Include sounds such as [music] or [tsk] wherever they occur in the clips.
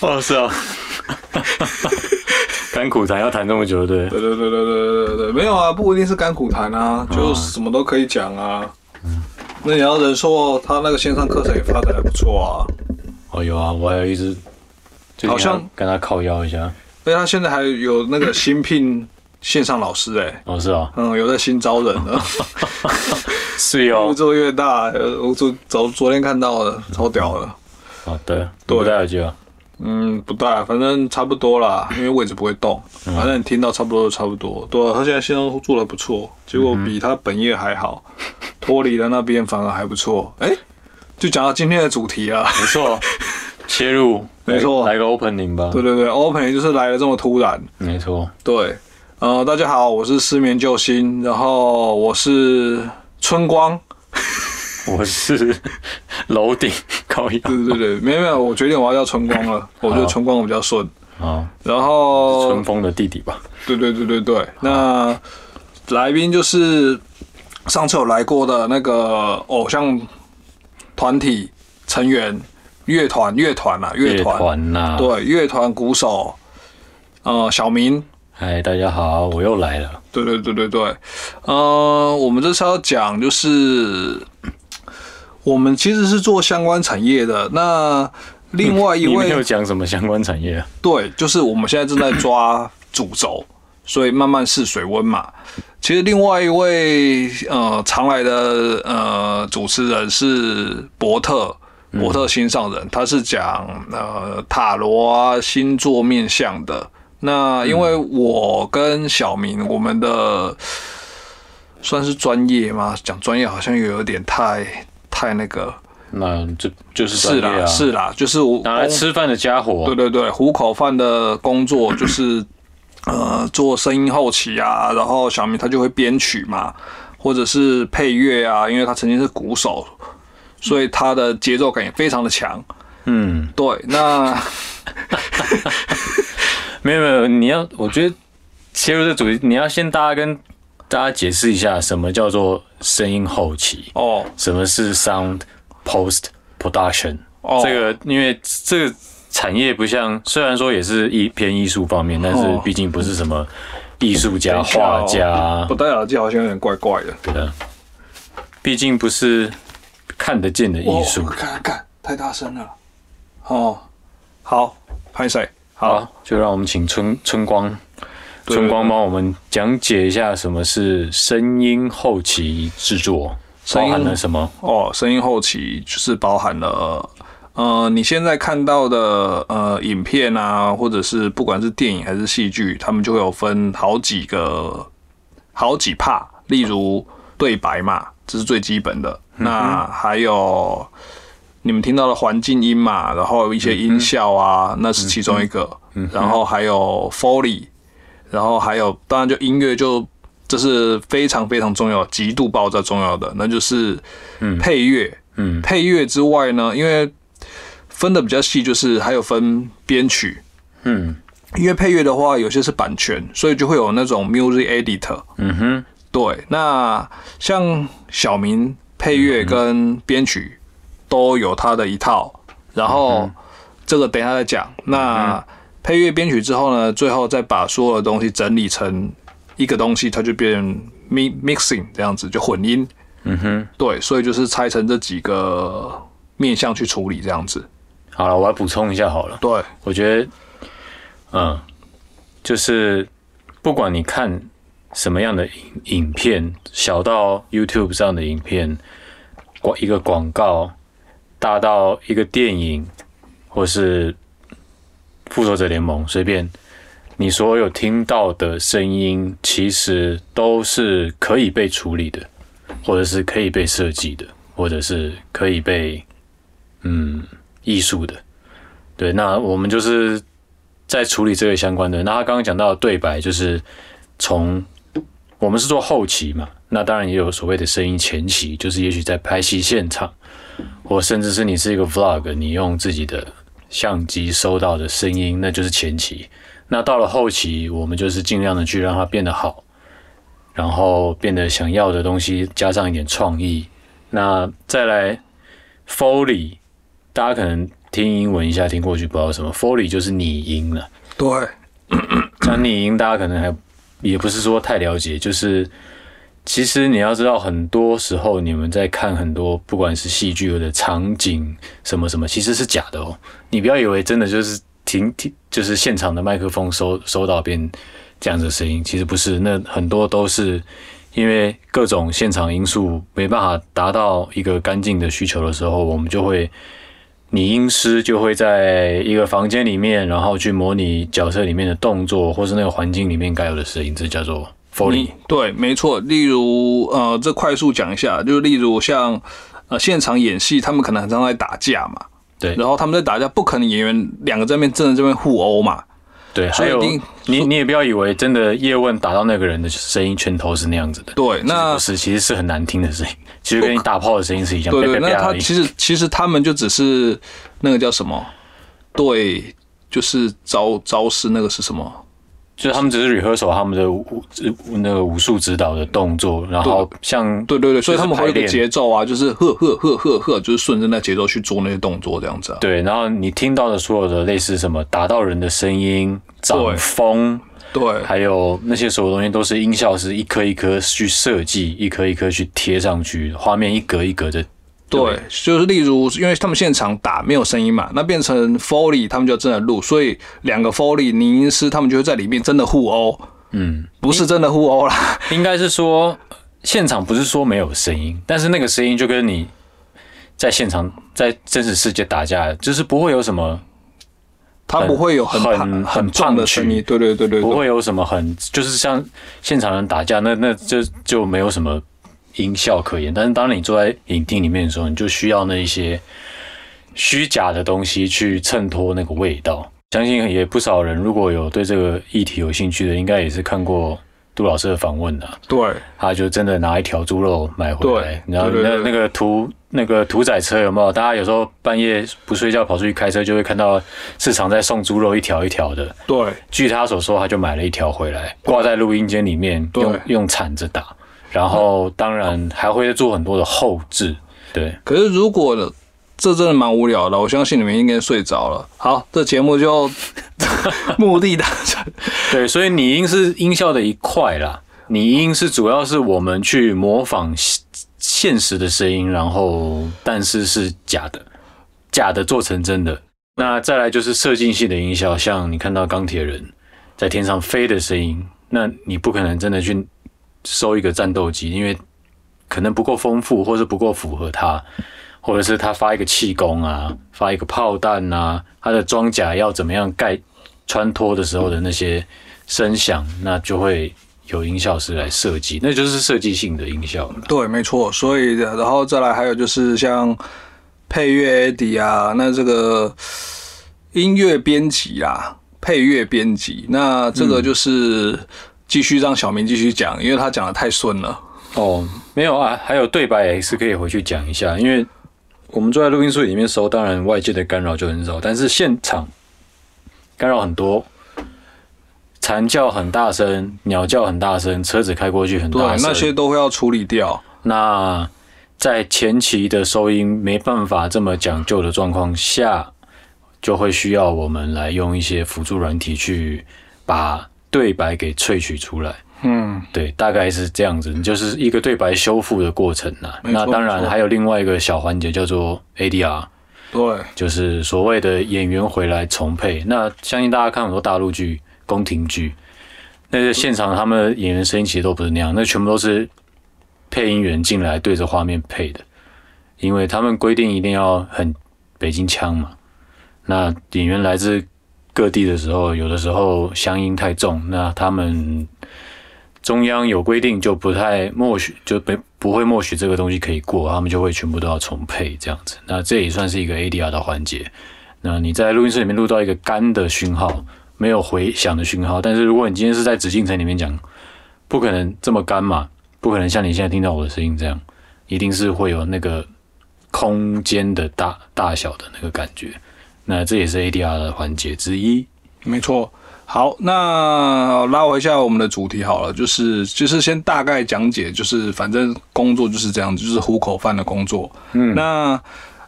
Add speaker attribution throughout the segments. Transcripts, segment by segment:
Speaker 1: 哦，是啊，[laughs] 甘苦谈要谈这么久，对，
Speaker 2: 对对对对对对对，没有啊，不一定是甘苦谈啊，就什么都可以讲啊。那你要人说他那个线上课程也发展还不错啊，
Speaker 1: 哦有啊，我还有一直
Speaker 2: 好像
Speaker 1: 跟他靠腰一下，
Speaker 2: 而且他现在还有那个新聘线上老师哎、
Speaker 1: 哦是啊，
Speaker 2: 嗯，有在新招人了，越
Speaker 1: 是哦，
Speaker 2: 做越大，呃我昨昨昨天看到了，超屌的。
Speaker 1: 好的，
Speaker 2: 对
Speaker 1: 不戴耳机啊，
Speaker 2: 嗯，不大，反正差不多啦，因为位置不会动，
Speaker 1: 嗯
Speaker 2: 反正你听到差不多就差不多。对啊，他现在线上做的不错，结果比他本业还好，脱离了那边反而还不错。哎、就讲到今天的主题啊，
Speaker 1: 没错，[laughs] 切入，
Speaker 2: 没错
Speaker 1: 来来个 opening 吧，
Speaker 2: 对对对，opening 就是来的这么突然。
Speaker 1: 没错，
Speaker 2: 对，呃，大家好，我是失眠救星，然后我是春光。
Speaker 1: 我是楼顶高腰，
Speaker 2: 对对对，没有没有，我决定我要叫春光了，[laughs] 我觉得春光我比较顺。
Speaker 1: 啊，
Speaker 2: 然后
Speaker 1: 春风的弟弟吧，
Speaker 2: 对对对对对，那来宾就是上次有来过的那个偶像团体成员，乐团乐团啊，乐团，
Speaker 1: 团呐，
Speaker 2: 对，乐团鼓手，呃，小明，
Speaker 1: 嗨，大家好，我又来了，
Speaker 2: 对对对对对，呃，我们这次要讲就是我们其实是做相关产业的，那 [laughs] 另外一
Speaker 1: 位没有
Speaker 2: 位
Speaker 1: 讲什么相关产业啊？
Speaker 2: 对，就是我们现在正在抓主轴，所以慢慢试水温嘛。其实另外一位呃常来的呃主持人是伯特，伯特心上人，他是讲呃塔罗啊星座面相的。那因为我跟小明，我们的算是专业吗？讲专业好像又有点太太那个。
Speaker 1: 那这就是
Speaker 2: 是啦，是啦，就是我
Speaker 1: 拿来吃饭的家伙，
Speaker 2: 对对对，糊口饭的工作 [coughs] 就是呃做声音后期啊，然后小明他就会编曲嘛，或者是配乐啊，因为他曾经是鼓手，所以他的节奏感也非常的强。
Speaker 1: 嗯，
Speaker 2: 对，那 [laughs]
Speaker 1: 没有没有，你要我觉得切入这主题，你要先大家跟大家解释一下什么叫做声音后期，
Speaker 2: 哦
Speaker 1: 什么是 sound post production。
Speaker 2: 哦，
Speaker 1: 这个因为这个产业不像，虽然说也是艺偏艺术方面，但是
Speaker 2: 哦
Speaker 1: 毕竟不是什么艺术家、画家
Speaker 2: 不，戴耳机好像有点怪怪的。
Speaker 1: 对的，毕竟不是看得见的艺术
Speaker 2: 哦。看看太大声了。哦，好，拍谁？
Speaker 1: 好，就让我们请春春光，
Speaker 2: 对
Speaker 1: 春光帮我们讲解一下什么是声音后期制作，包
Speaker 2: 声音
Speaker 1: 含了什么？
Speaker 2: 哦，声音后期就是包含了，呃，你现在看到的呃影片啊，或者是不管是电影还是戏剧，他们就会有分好几个好几 part，例如对白嘛，这是最基本的。那还有你们听到的环境音嘛，然后一些音效啊，那是其中一个。然后还有 Foley，然后还有当然就音乐就这是非常非常重要、极度爆炸重要的，那就是配乐。
Speaker 1: 嗯
Speaker 2: 配乐之外呢，因为分的比较细，就是还有分编曲。
Speaker 1: 嗯
Speaker 2: 因为配乐的话，有些是版权，所以就会有那种 music editor。
Speaker 1: 嗯哼，
Speaker 2: 对，那像小明配乐跟编曲都有他的一套，然后这个等一下再讲。那配乐编曲之后呢，最后再把所有的东西整理成一个东西，它就变 mi mixing 这样子，就混音。
Speaker 1: 嗯哼。
Speaker 2: 对，所以就是拆成这几个面向去处理这样子。
Speaker 1: 好了，我来补充一下好了。
Speaker 2: 对，
Speaker 1: 我觉得，嗯，就是不管你看什么样的影影片，小到 YouTube 上的影片，广一个广告，大到一个电影，或是复仇者联盟，随便你所有听到的声音，其实都是可以被处理的，或者是可以被设计的，或者是可以被嗯艺术的。对，那我们就是在处理这个相关的。那他刚刚讲到的对白，就是从我们是做后期嘛，那当然也有所谓的声音前期，就是也许在拍戏现场，或甚至是你是一个 vlog，你用自己的相机收到的声音，那就是前期。那到了后期，我们就是尽量的去让它变得好，然后变得想要的东西加上一点创意。那再来 Foley，大家可能听英文一下听过去不知道什么，Foley 就是拟音了。
Speaker 2: 对，
Speaker 1: 讲拟音大家可能还也不是说太了解，就是其实你要知道，很多时候你们在看很多不管是戏剧的场景什么什么，其实是假的哦。你不要以为真的就是听听，就是现场的麦克风收收到变这样子的声音，其实不是，那很多都是因为各种现场因素没办法达到一个干净的需求的时候，我们就会。拟音师就会在一个房间里面，然后去模拟角色里面的动作，或是那个环境里面该有的声音，这叫做 Foley。
Speaker 2: 对，没错。例如，呃，这快速讲一下，就例如像呃现场演戏，他们可能很常在打架嘛，
Speaker 1: 对，
Speaker 2: 然后他们在打架，不可能演员两个这边正在这边互殴嘛。
Speaker 1: 对，还有你你也不要以为真的叶问打到那个人的声音拳头是那样子的，
Speaker 2: 对，那
Speaker 1: 不是，其实是很难听的声音，其实跟你打炮的声音是一样。
Speaker 2: 对对，那他其实其实他们就只是那个叫什么？对，就是招招式那个是什么？
Speaker 1: 就是他们只是 rehearsal 他们的武那个武术指导的动作，然后像
Speaker 2: 对对对，所以他们会有个节奏啊，就是呵呵呵呵呵，就是顺着那节奏去做那些动作这样子。
Speaker 1: 对，然后你听到的所有的类似什么打到人的声音、掌风，
Speaker 2: 对，
Speaker 1: 还有那些所有东西都是音效是一颗一颗去设计，一颗一颗去贴上去，画面一格一格的。
Speaker 2: 对，就是例如，因为他们现场打没有声音嘛，那变成 Foley，他们就真的录，所以两个 Foley 拟音师他们就会在里面真的互殴。嗯，不是真的互殴啦，
Speaker 1: 应该是说现场不是说没有声音，但是那个声音就跟你在现场在真实世界打架，就是不会有什么，
Speaker 2: 他不会有很
Speaker 1: 很
Speaker 2: 很重的声音，对对对对，
Speaker 1: 不会有什么很就是像现场人打架，那那就就没有什么。音效可言，但是当你坐在影厅里面的时候，你就需要那一些虚假的东西去衬托那个味道。相信也不少人如果有对这个议题有兴趣的，应该也是看过杜老师的访问的。
Speaker 2: 对，
Speaker 1: 他就真的拿一条猪肉买回来，然后那那个屠那个屠宰车有没有？大家有时候半夜不睡觉跑出去开车，就会看到市场在送猪肉一条一条的。
Speaker 2: 对，
Speaker 1: 据他所说，他就买了一条回来，挂在录音间里面，用用铲子打。然后当然还会做很多的后置，对。
Speaker 2: 可是如果这真的蛮无聊的，我相信你们应该睡着了。好，这节目就 [laughs] 目的达成。
Speaker 1: 对，所以拟音是音效的一块啦。拟音是主要是我们去模仿现实的声音，然后但是是假的，假的做成真的。那再来就是设计系的音效，像你看到钢铁人在天上飞的声音，那你不可能真的去。收一个战斗机，因为可能不够丰富，或是不够符合他，或者是他发一个气功啊，发一个炮弹啊，他的装甲要怎么样盖穿脱的时候的那些声响，那就会有音效师来设计，那就是设计性的音效。
Speaker 2: 对，没错。所以，然后再来还有就是像配乐 AD 啊，那这个音乐编辑啊，配乐编辑，那这个就是。继续让小明继续讲，因为他讲的太顺了。
Speaker 1: 哦，没有啊，还有对白也是可以回去讲一下。因为我们坐在录音室里面收，当然外界的干扰就很少，但是现场干扰很多，蝉叫很大声，鸟叫很大声，车子开过去很大声，
Speaker 2: 那些都会要处理掉。
Speaker 1: 那在前期的收音没办法这么讲究的状况下，就会需要我们来用一些辅助软体去把。对白给萃取出来，嗯，对，大概是这样子，就是一个对白修复的过程呐。那当然还有另外一个小环节叫做 ADR，
Speaker 2: 对，
Speaker 1: 就是所谓的演员回来重配。那相信大家看很多大陆剧、宫廷剧，那些现场他们演员声音其实都不是那样，那全部都是配音员进来对着画面配的，因为他们规定一定要很北京腔嘛。那演员来自。各地的时候，有的时候乡音太重，那他们中央有规定，就不太默许，就不不会默许这个东西可以过，他们就会全部都要重配这样子。那这也算是一个 ADR 的环节。那你在录音室里面录到一个干的讯号，没有回响的讯号，但是如果你今天是在紫禁城里面讲，不可能这么干嘛，不可能像你现在听到我的声音这样，一定是会有那个空间的大大小的那个感觉。那这也是 ADR 的环节之一，
Speaker 2: 没错。好，那拉回一下我们的主题好了，就是就是先大概讲解，就是反正工作就是这样子，就是糊口饭的工作。嗯，那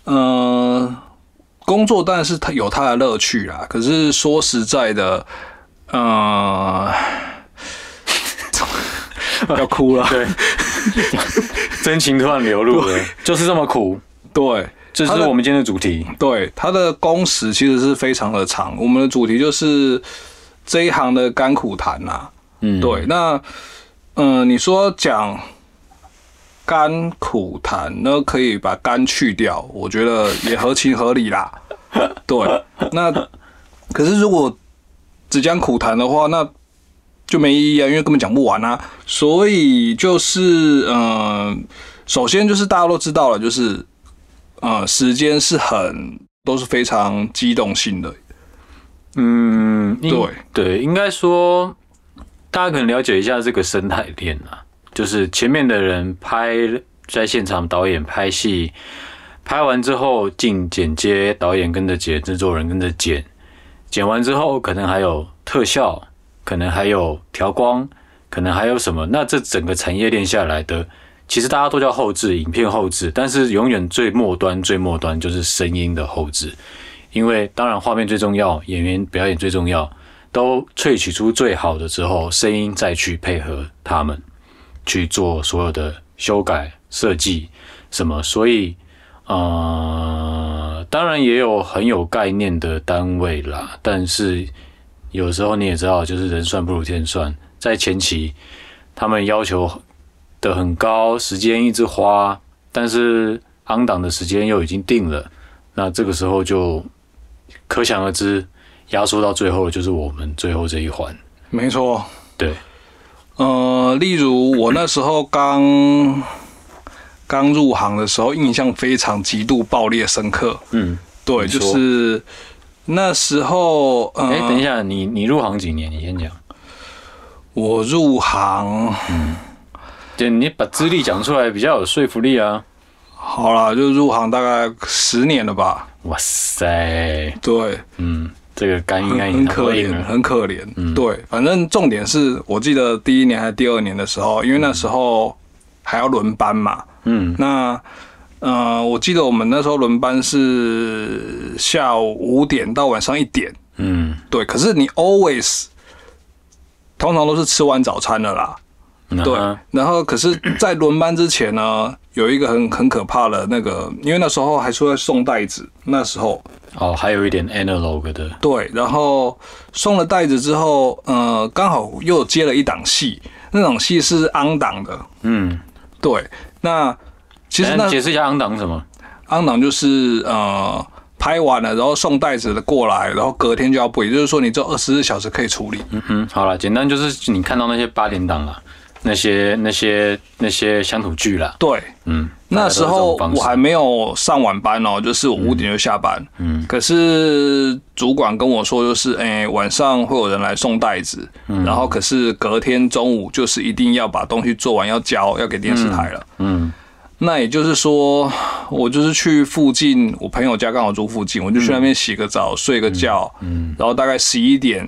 Speaker 2: 呃，工作当然是它有它的乐趣啦。可是说实在的，呃，[laughs] 要哭了。
Speaker 1: 对，[laughs] 真情突然流露了，就是这么苦，
Speaker 2: 对
Speaker 1: 这是我们今天的主题。
Speaker 2: 对，它的工时其实是非常的长。我们的主题就是这一行的甘苦谈呐、
Speaker 1: 嗯，
Speaker 2: 对，那嗯、呃你说讲甘苦谈，那可以把甘去掉，我觉得也合情合理啦。[laughs] 对，那可是如果只讲苦谈的话，那就没意义啊，因为根本讲不完啊。所以就是嗯、呃首先就是大家都知道了，就是呃，时间是很都是非常机动性的，
Speaker 1: 嗯，
Speaker 2: 对
Speaker 1: 对，应该说大家可能了解一下这个生态链啊，就是前面的人拍在现场，导演拍戏，拍完之后进剪接，导演跟着剪，制作人跟着剪，剪完之后可能还有特效，可能还有调光，可能还有什么，那这整个产业链下来的。其实大家都叫后置，影片后置，但是永远最末端、最末端就是声音的后置。因为当然画面最重要，演员表演最重要，都萃取出最好的之后，声音再去配合他们去做所有的修改、设计什么，所以呃，当然也有很有概念的单位啦，但是有时候你也知道，就是人算不如天算，在前期他们要求的很高，时间一直花，但是昂档的时间又已经定了。那这个时候就可想而知，压缩到最后就是我们最后这一环。
Speaker 2: 没错。
Speaker 1: 对，
Speaker 2: 呃，例如我那时候刚刚入行的时候，印象非常极度爆裂深刻。
Speaker 1: 嗯，
Speaker 2: 对，就是那时候，呃，
Speaker 1: 哎、等一下，你你入行几年？你先讲。
Speaker 2: 我入行
Speaker 1: 对，你把资历讲出来比较有说服力啊。
Speaker 2: 好了，就入行大概十年了吧。
Speaker 1: 哇塞，
Speaker 2: 对，
Speaker 1: 嗯，这个肝应该
Speaker 2: 很很可怜。很可怜。
Speaker 1: 嗯
Speaker 2: 对，反正重点是我记得第一年还是第二年的时候，因为那时候还要轮班嘛。
Speaker 1: 嗯
Speaker 2: 那呃，我记得我们那时候轮班是下午五点到晚上一点。
Speaker 1: 嗯，
Speaker 2: 对，可是你 always 通常都是吃完早餐的啦。对然后可是，在轮班之前呢，[coughs] 有一个很很可怕的那个，因为那时候还是会送袋子，那时候。
Speaker 1: 哦，还有一点 analog 的，
Speaker 2: 对，然后送了袋子之后，呃，刚好又接了一档戏，那档戏是昂档的，
Speaker 1: 嗯，
Speaker 2: 对，那其实那
Speaker 1: 解释一下昂档什么？
Speaker 2: 昂档就是呃拍完了，然后送袋子的过来，然后隔天就要播，也就是说你只有二十四小时可以处理。
Speaker 1: 嗯哼，好了，简单就是你看到那些八点档啦，那些那些那些乡土剧啦，
Speaker 2: 对，
Speaker 1: 嗯，
Speaker 2: 那时候我还没有上晚班哦，就是我五点就下班。
Speaker 1: 嗯
Speaker 2: 可是主管跟我说，就是哎、晚上会有人来送袋子，
Speaker 1: 嗯。
Speaker 2: 然后可是隔天中午就是一定要把东西做完，要交，要给电视台了。
Speaker 1: 嗯
Speaker 2: 那也就是说，我就是去附近，我朋友家刚好住附近，我就去那边洗个澡、睡个觉，
Speaker 1: 嗯。
Speaker 2: 然后大概十一点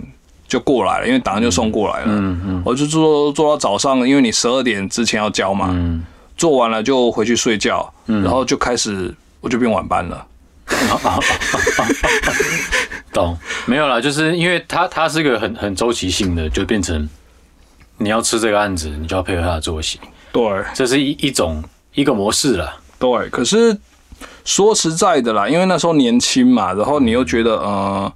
Speaker 2: 就过来了，因为档案就送过来了。
Speaker 1: 嗯嗯
Speaker 2: 我就做做到早上，因为你十二点之前要交嘛，
Speaker 1: 嗯，
Speaker 2: 做完了就回去睡觉，然后就开始我就变晚班了。[laughs]
Speaker 1: 懂没有啦？就是因为它它是个很很周期性的，就变成你要吃这个案子，你就要配合它的作息，
Speaker 2: 对
Speaker 1: 这是一一种一个模式了。
Speaker 2: 对，可是说实在的啦，因为那时候年轻嘛，然后你又觉得呃，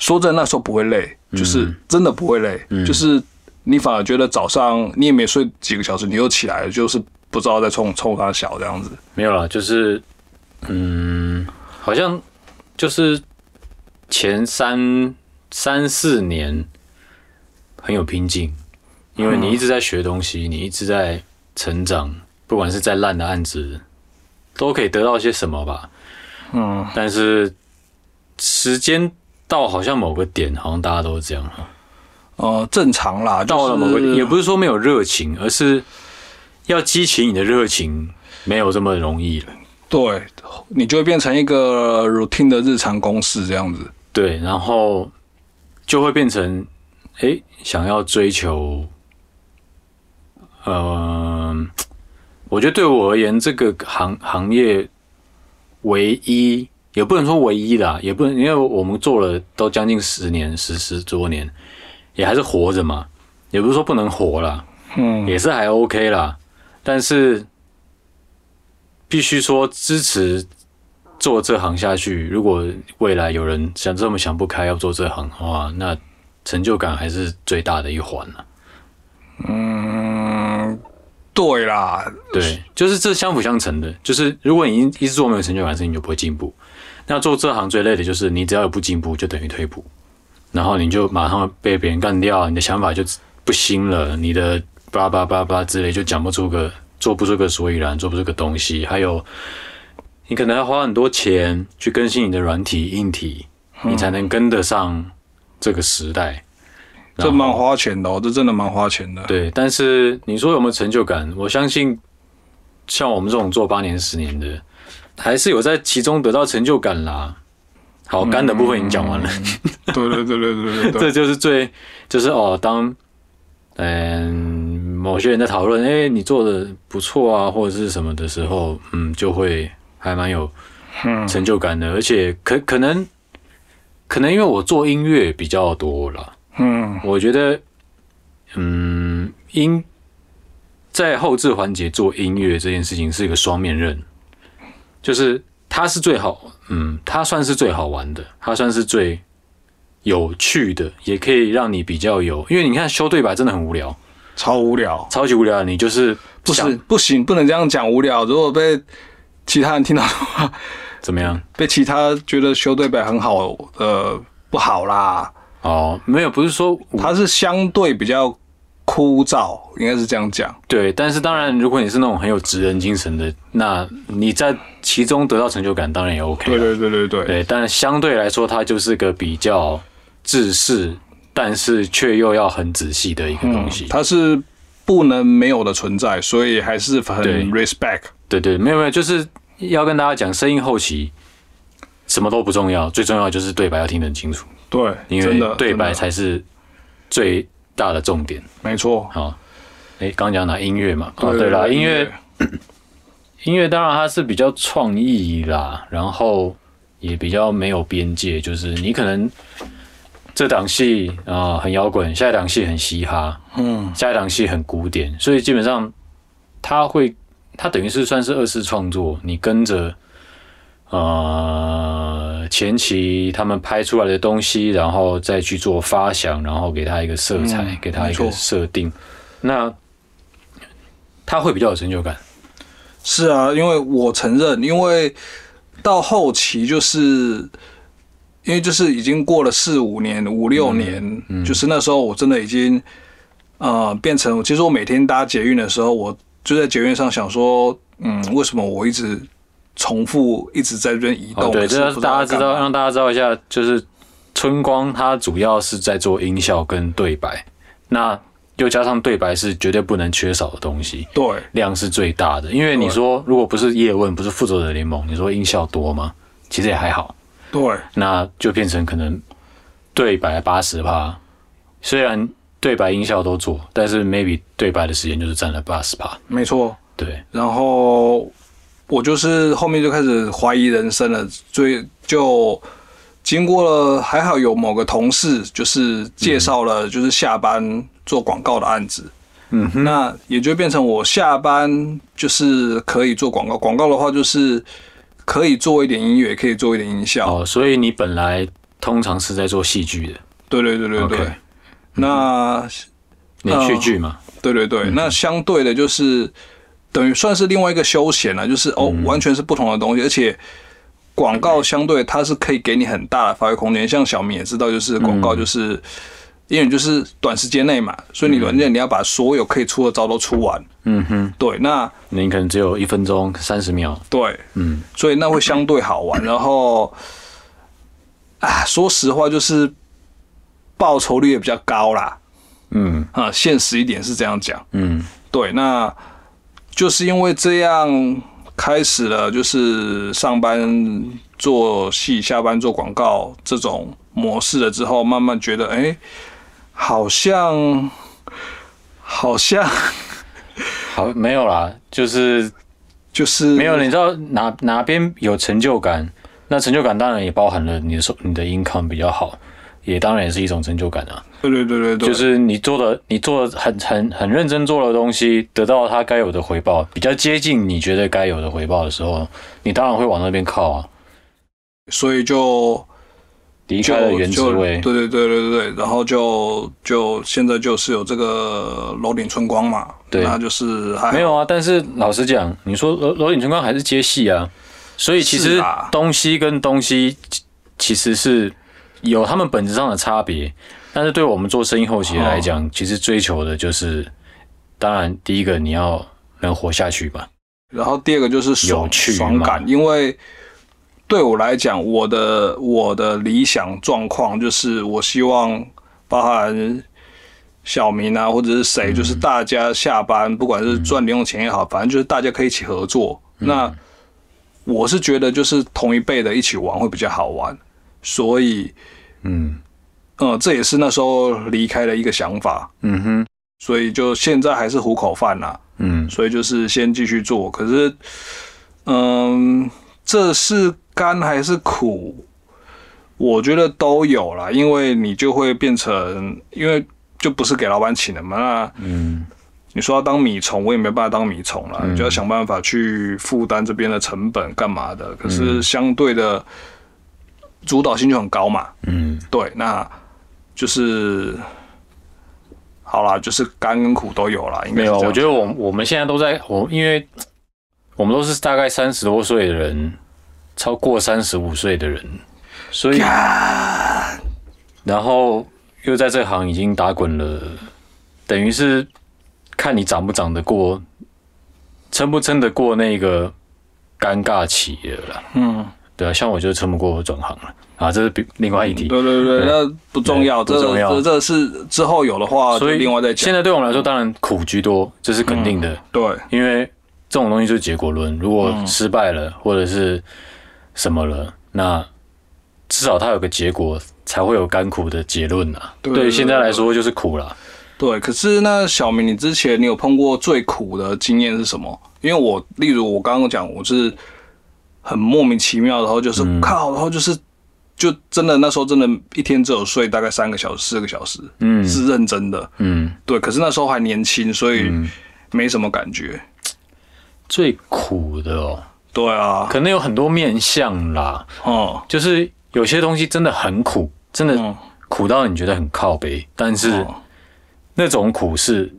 Speaker 2: 说真的那时候不会累，就是真的不会累，就是你反而觉得早上你也没睡几个小时，你又起来了，就是不知道在冲冲他小这样子。
Speaker 1: 没有啦，就是嗯，好像就是前三三四年很有拼劲，因为你一直在学东西，你一直在成长，不管是再烂的案子，都可以得到些什么吧。
Speaker 2: 嗯，
Speaker 1: 但是时间到好像某个点，好像大家都是这样哈。
Speaker 2: 呃，正常啦，
Speaker 1: 到了某个点，也不
Speaker 2: 是
Speaker 1: 是说没有热情，而是要激起你的热情，没有这么容易了。
Speaker 2: 对，你就会变成一个 routine 的日常公式这样子。
Speaker 1: 对，然后就会变成，哎，想要追求，呃，我觉得对我而言，这个行行业唯一也不能说唯一的，也不能，因为我们做了都将近十年、十十多年，也还是活着嘛，也不是说不能活了，
Speaker 2: 嗯，
Speaker 1: 也是还 OK 啦，但是必须说支持做这行下去。如果未来有人想这么想不开要做这行的话，那成就感还是最大的一环了。
Speaker 2: 嗯，对啦，
Speaker 1: 对，就是这相辅相成的。就是如果你一一直做没有成就感的事情，你就不会进步。那做这行最累的就是你只要有不进步，就等于退步，然后你就马上被别人干掉，你的想法就不新了，你的叭叭叭叭之类就讲不出个，做不出个所以然，做不出个东西。还有，你可能要花很多钱去更新你的软体、硬体，你才能跟得上这个时代。
Speaker 2: 这蛮花钱的哦，这真的蛮花钱的。
Speaker 1: 对，但是你说有没有成就感？我相信，像我们这种做八年、十年的，还是有在其中得到成就感啦。好，干的部分已经讲完了，
Speaker 2: 对对对对对对对。[laughs]
Speaker 1: 这就是最，就是哦，当嗯某些人在讨论，哎、你做的不错啊，或者是什么的时候，嗯，就会还蛮有
Speaker 2: 嗯。
Speaker 1: 成就感的，而且可可能可能因为我做音乐比较多了，
Speaker 2: 嗯。
Speaker 1: 我觉得，嗯，音在后置环节做音乐这件事情是一个双面刃，就是它是最好，嗯，它算是最好玩的，它算是最有趣的，也可以让你比较有，因为你看修对白真的很无聊，
Speaker 2: 超无聊。
Speaker 1: 超级无聊，你就是
Speaker 2: 不
Speaker 1: 想
Speaker 2: 是不行，不能这样讲无聊。如果被其他人听到的话，
Speaker 1: 怎么样？
Speaker 2: 被其他觉得修对白很好，呃，不好啦。
Speaker 1: 哦，没有，不是说无
Speaker 2: 它是相对比较枯燥，应该是这样讲。
Speaker 1: 对，但是当然，如果你是那种很有职人精神的，那你在其中得到成就感，当然也 OK。
Speaker 2: 对对对对对，
Speaker 1: 对，但相对来说，它就是个比较制式，但是却又要很仔细的一个东西。
Speaker 2: 它是不能没有的存在，所以还是很 respect。
Speaker 1: 对对，没有没有，就是要跟大家讲，声音后期什么都不重要，最重要就是对白要听得很清楚，
Speaker 2: 对，
Speaker 1: 因为对白才是最大的重点。
Speaker 2: 没错。
Speaker 1: 好，哎，刚刚讲哪音乐嘛？哦，
Speaker 2: 对
Speaker 1: 对啦，音乐 [clears throat] 音乐当然它是比较创意啦，然后也比较没有边界，就是你可能这档戏啊、很摇滚，下一档戏很嘻哈，
Speaker 2: 嗯，
Speaker 1: 下一档戏很古典，所以基本上它会，它等于是算是二次创作，你跟着呃前期他们拍出来的东西，然后再去做发想，然后给他一个色彩，
Speaker 2: 嗯
Speaker 1: 给他一个设定，那他会比较有成就感。
Speaker 2: 是啊，因为我承认，因为到后期就是，因为就是已经过了四五年、五六年，就是那时候我真的已经呃变成，其实我每天搭捷运的时候，我就在捷运上想说，嗯，为什么我一直重复一直在这边移动？
Speaker 1: 哦，对，这大家知道，让大家知道一下，就是春光它主要是在做音效跟对白，那又加上对白是绝对不能缺少的东西。
Speaker 2: 对
Speaker 1: 量是最大的，因为你说如果不是叶问，不是复仇者联盟，你说音效多吗？其实也还好，
Speaker 2: 对
Speaker 1: 那就变成可能对白八十趴，虽然对白音效都做，但是 maybe 对白的时间就是占了八十趴。
Speaker 2: 没错。
Speaker 1: 对，
Speaker 2: 然后我就是后面就开始怀疑人生了，所以就经过了，还好有某个同事就是介绍了，就是下班做广告的案子，
Speaker 1: 嗯哼，
Speaker 2: 那也就变成我下班就是可以做广告，广告的话就是可以做一点音乐，可以做一点音效，
Speaker 1: 哦，所以你本来通常是在做戏剧的，
Speaker 2: 对对对对对。那
Speaker 1: 连续剧嘛，
Speaker 2: 对对对，那相对的就是等于算是另外一个休闲了，就是哦，完全是不同的东西，而且广告相对它是可以给你很大的发挥空间。像小明也知道，就是广告就是。因为就是短时间内嘛，所以你软件你要把所有可以出的招都出完。
Speaker 1: 嗯哼，
Speaker 2: 对，那
Speaker 1: 你可能只有一分钟三十秒，
Speaker 2: 对，
Speaker 1: 嗯，
Speaker 2: 所以那会相对好玩。然后，啊，说实话，就是报酬率也比较高啦。
Speaker 1: 嗯
Speaker 2: 啊，现实一点是这样讲。
Speaker 1: 嗯，
Speaker 2: 对，那就是因为这样开始了，就是上班做戏，下班做广告这种模式了之后，慢慢觉得，哎、好像，好像 [laughs]
Speaker 1: 好，没有啦，就是
Speaker 2: 就是
Speaker 1: 没有，你知道哪哪边有成就感，那成就感当然也包含了你的收你的 income 比较好，也当然也是一种成就感啊。
Speaker 2: 对对对对对，
Speaker 1: 就是你做的你做的很很很认真做的东西，得到它该有的回报，比较接近你觉得该有的回报的时候，你当然会往那边靠啊。
Speaker 2: 所以就就
Speaker 1: 离开了原职位
Speaker 2: 对，对对对对对，然后就就现在就是有这个楼顶春光嘛，
Speaker 1: 对
Speaker 2: 那就是还
Speaker 1: 没有啊。但是老实讲，你说楼楼顶春光还是接戏啊，所以其实东西跟东西其其实是有他们本质上的差别。但是对我们做生意后期来讲，其实追求的就是，当然第一个你要能活下去吧。
Speaker 2: 然后第二个就是爽
Speaker 1: 有趣
Speaker 2: 爽感，因为对我来讲，我的我的理想状况就是我希望包含小明啊，或者是谁，就是大家下班，不管是赚零用钱也好，反正就是大家可以一起合作。那我是觉得就是同一辈的一起玩会比较好玩，所以
Speaker 1: 嗯
Speaker 2: 嗯，这也是那时候离开的一个想法。
Speaker 1: 嗯哼
Speaker 2: 所以就现在还是糊口饭啦、
Speaker 1: 嗯
Speaker 2: 所以就是先继续做。可是，嗯，这是甘还是苦？我觉得都有啦，因为你就会变成，因为就不是给老板请的嘛。那
Speaker 1: 嗯
Speaker 2: 你说要当米虫，我也没办法当米虫了，
Speaker 1: 嗯
Speaker 2: 你就要想办法去负担这边的成本，干嘛的？可是相对的主导性就很高嘛。
Speaker 1: 嗯
Speaker 2: 对，那就是好啦，就是甘跟苦都有啦。应该
Speaker 1: 没有，我觉得我我们现在都在我，因为 [tsk] 我们都是大概三十多岁的人，超过三十五岁的人，所以然后又在这行已经打滚了，等于是看你长不长得过，撑不撑得过那个尴尬期了啦。
Speaker 2: 嗯。
Speaker 1: 对啊，像我就撑不过转行了啊，这是比另外一题。
Speaker 2: 对对对，
Speaker 1: 对
Speaker 2: 那不重要，这
Speaker 1: 重要
Speaker 2: 这这是之后有的话，
Speaker 1: 所以
Speaker 2: 另外再讲。
Speaker 1: 现在对我们来说，当然苦居多，这是肯定的。
Speaker 2: 对，
Speaker 1: 因为这种东西就是结果论，如
Speaker 2: 嗯
Speaker 1: 果失败了、或者是什么了，那至少它有个结果，才会有甘苦的结论啊。
Speaker 2: 对对对
Speaker 1: 现在来说就是苦了。
Speaker 2: 对。可是那小明，你之前你有碰过最苦的经验是什么？因为我，例如我刚刚讲，我是很莫名其妙，然后就是、
Speaker 1: 嗯。
Speaker 2: 靠，然后就是就真的那时候真的一天只有睡大概三个小时、四个小时，
Speaker 1: 嗯。
Speaker 2: 是认真的。
Speaker 1: 嗯，
Speaker 2: 对，可是那时候还年轻，所以没什么感觉。
Speaker 1: 最苦的哦，
Speaker 2: 对啊，
Speaker 1: 可能有很多面相啦，
Speaker 2: 哦，
Speaker 1: 就是有些东西真的很苦，真的
Speaker 2: 嗯，
Speaker 1: 苦到你觉得很靠背，但是
Speaker 2: 哦。
Speaker 1: 那种苦是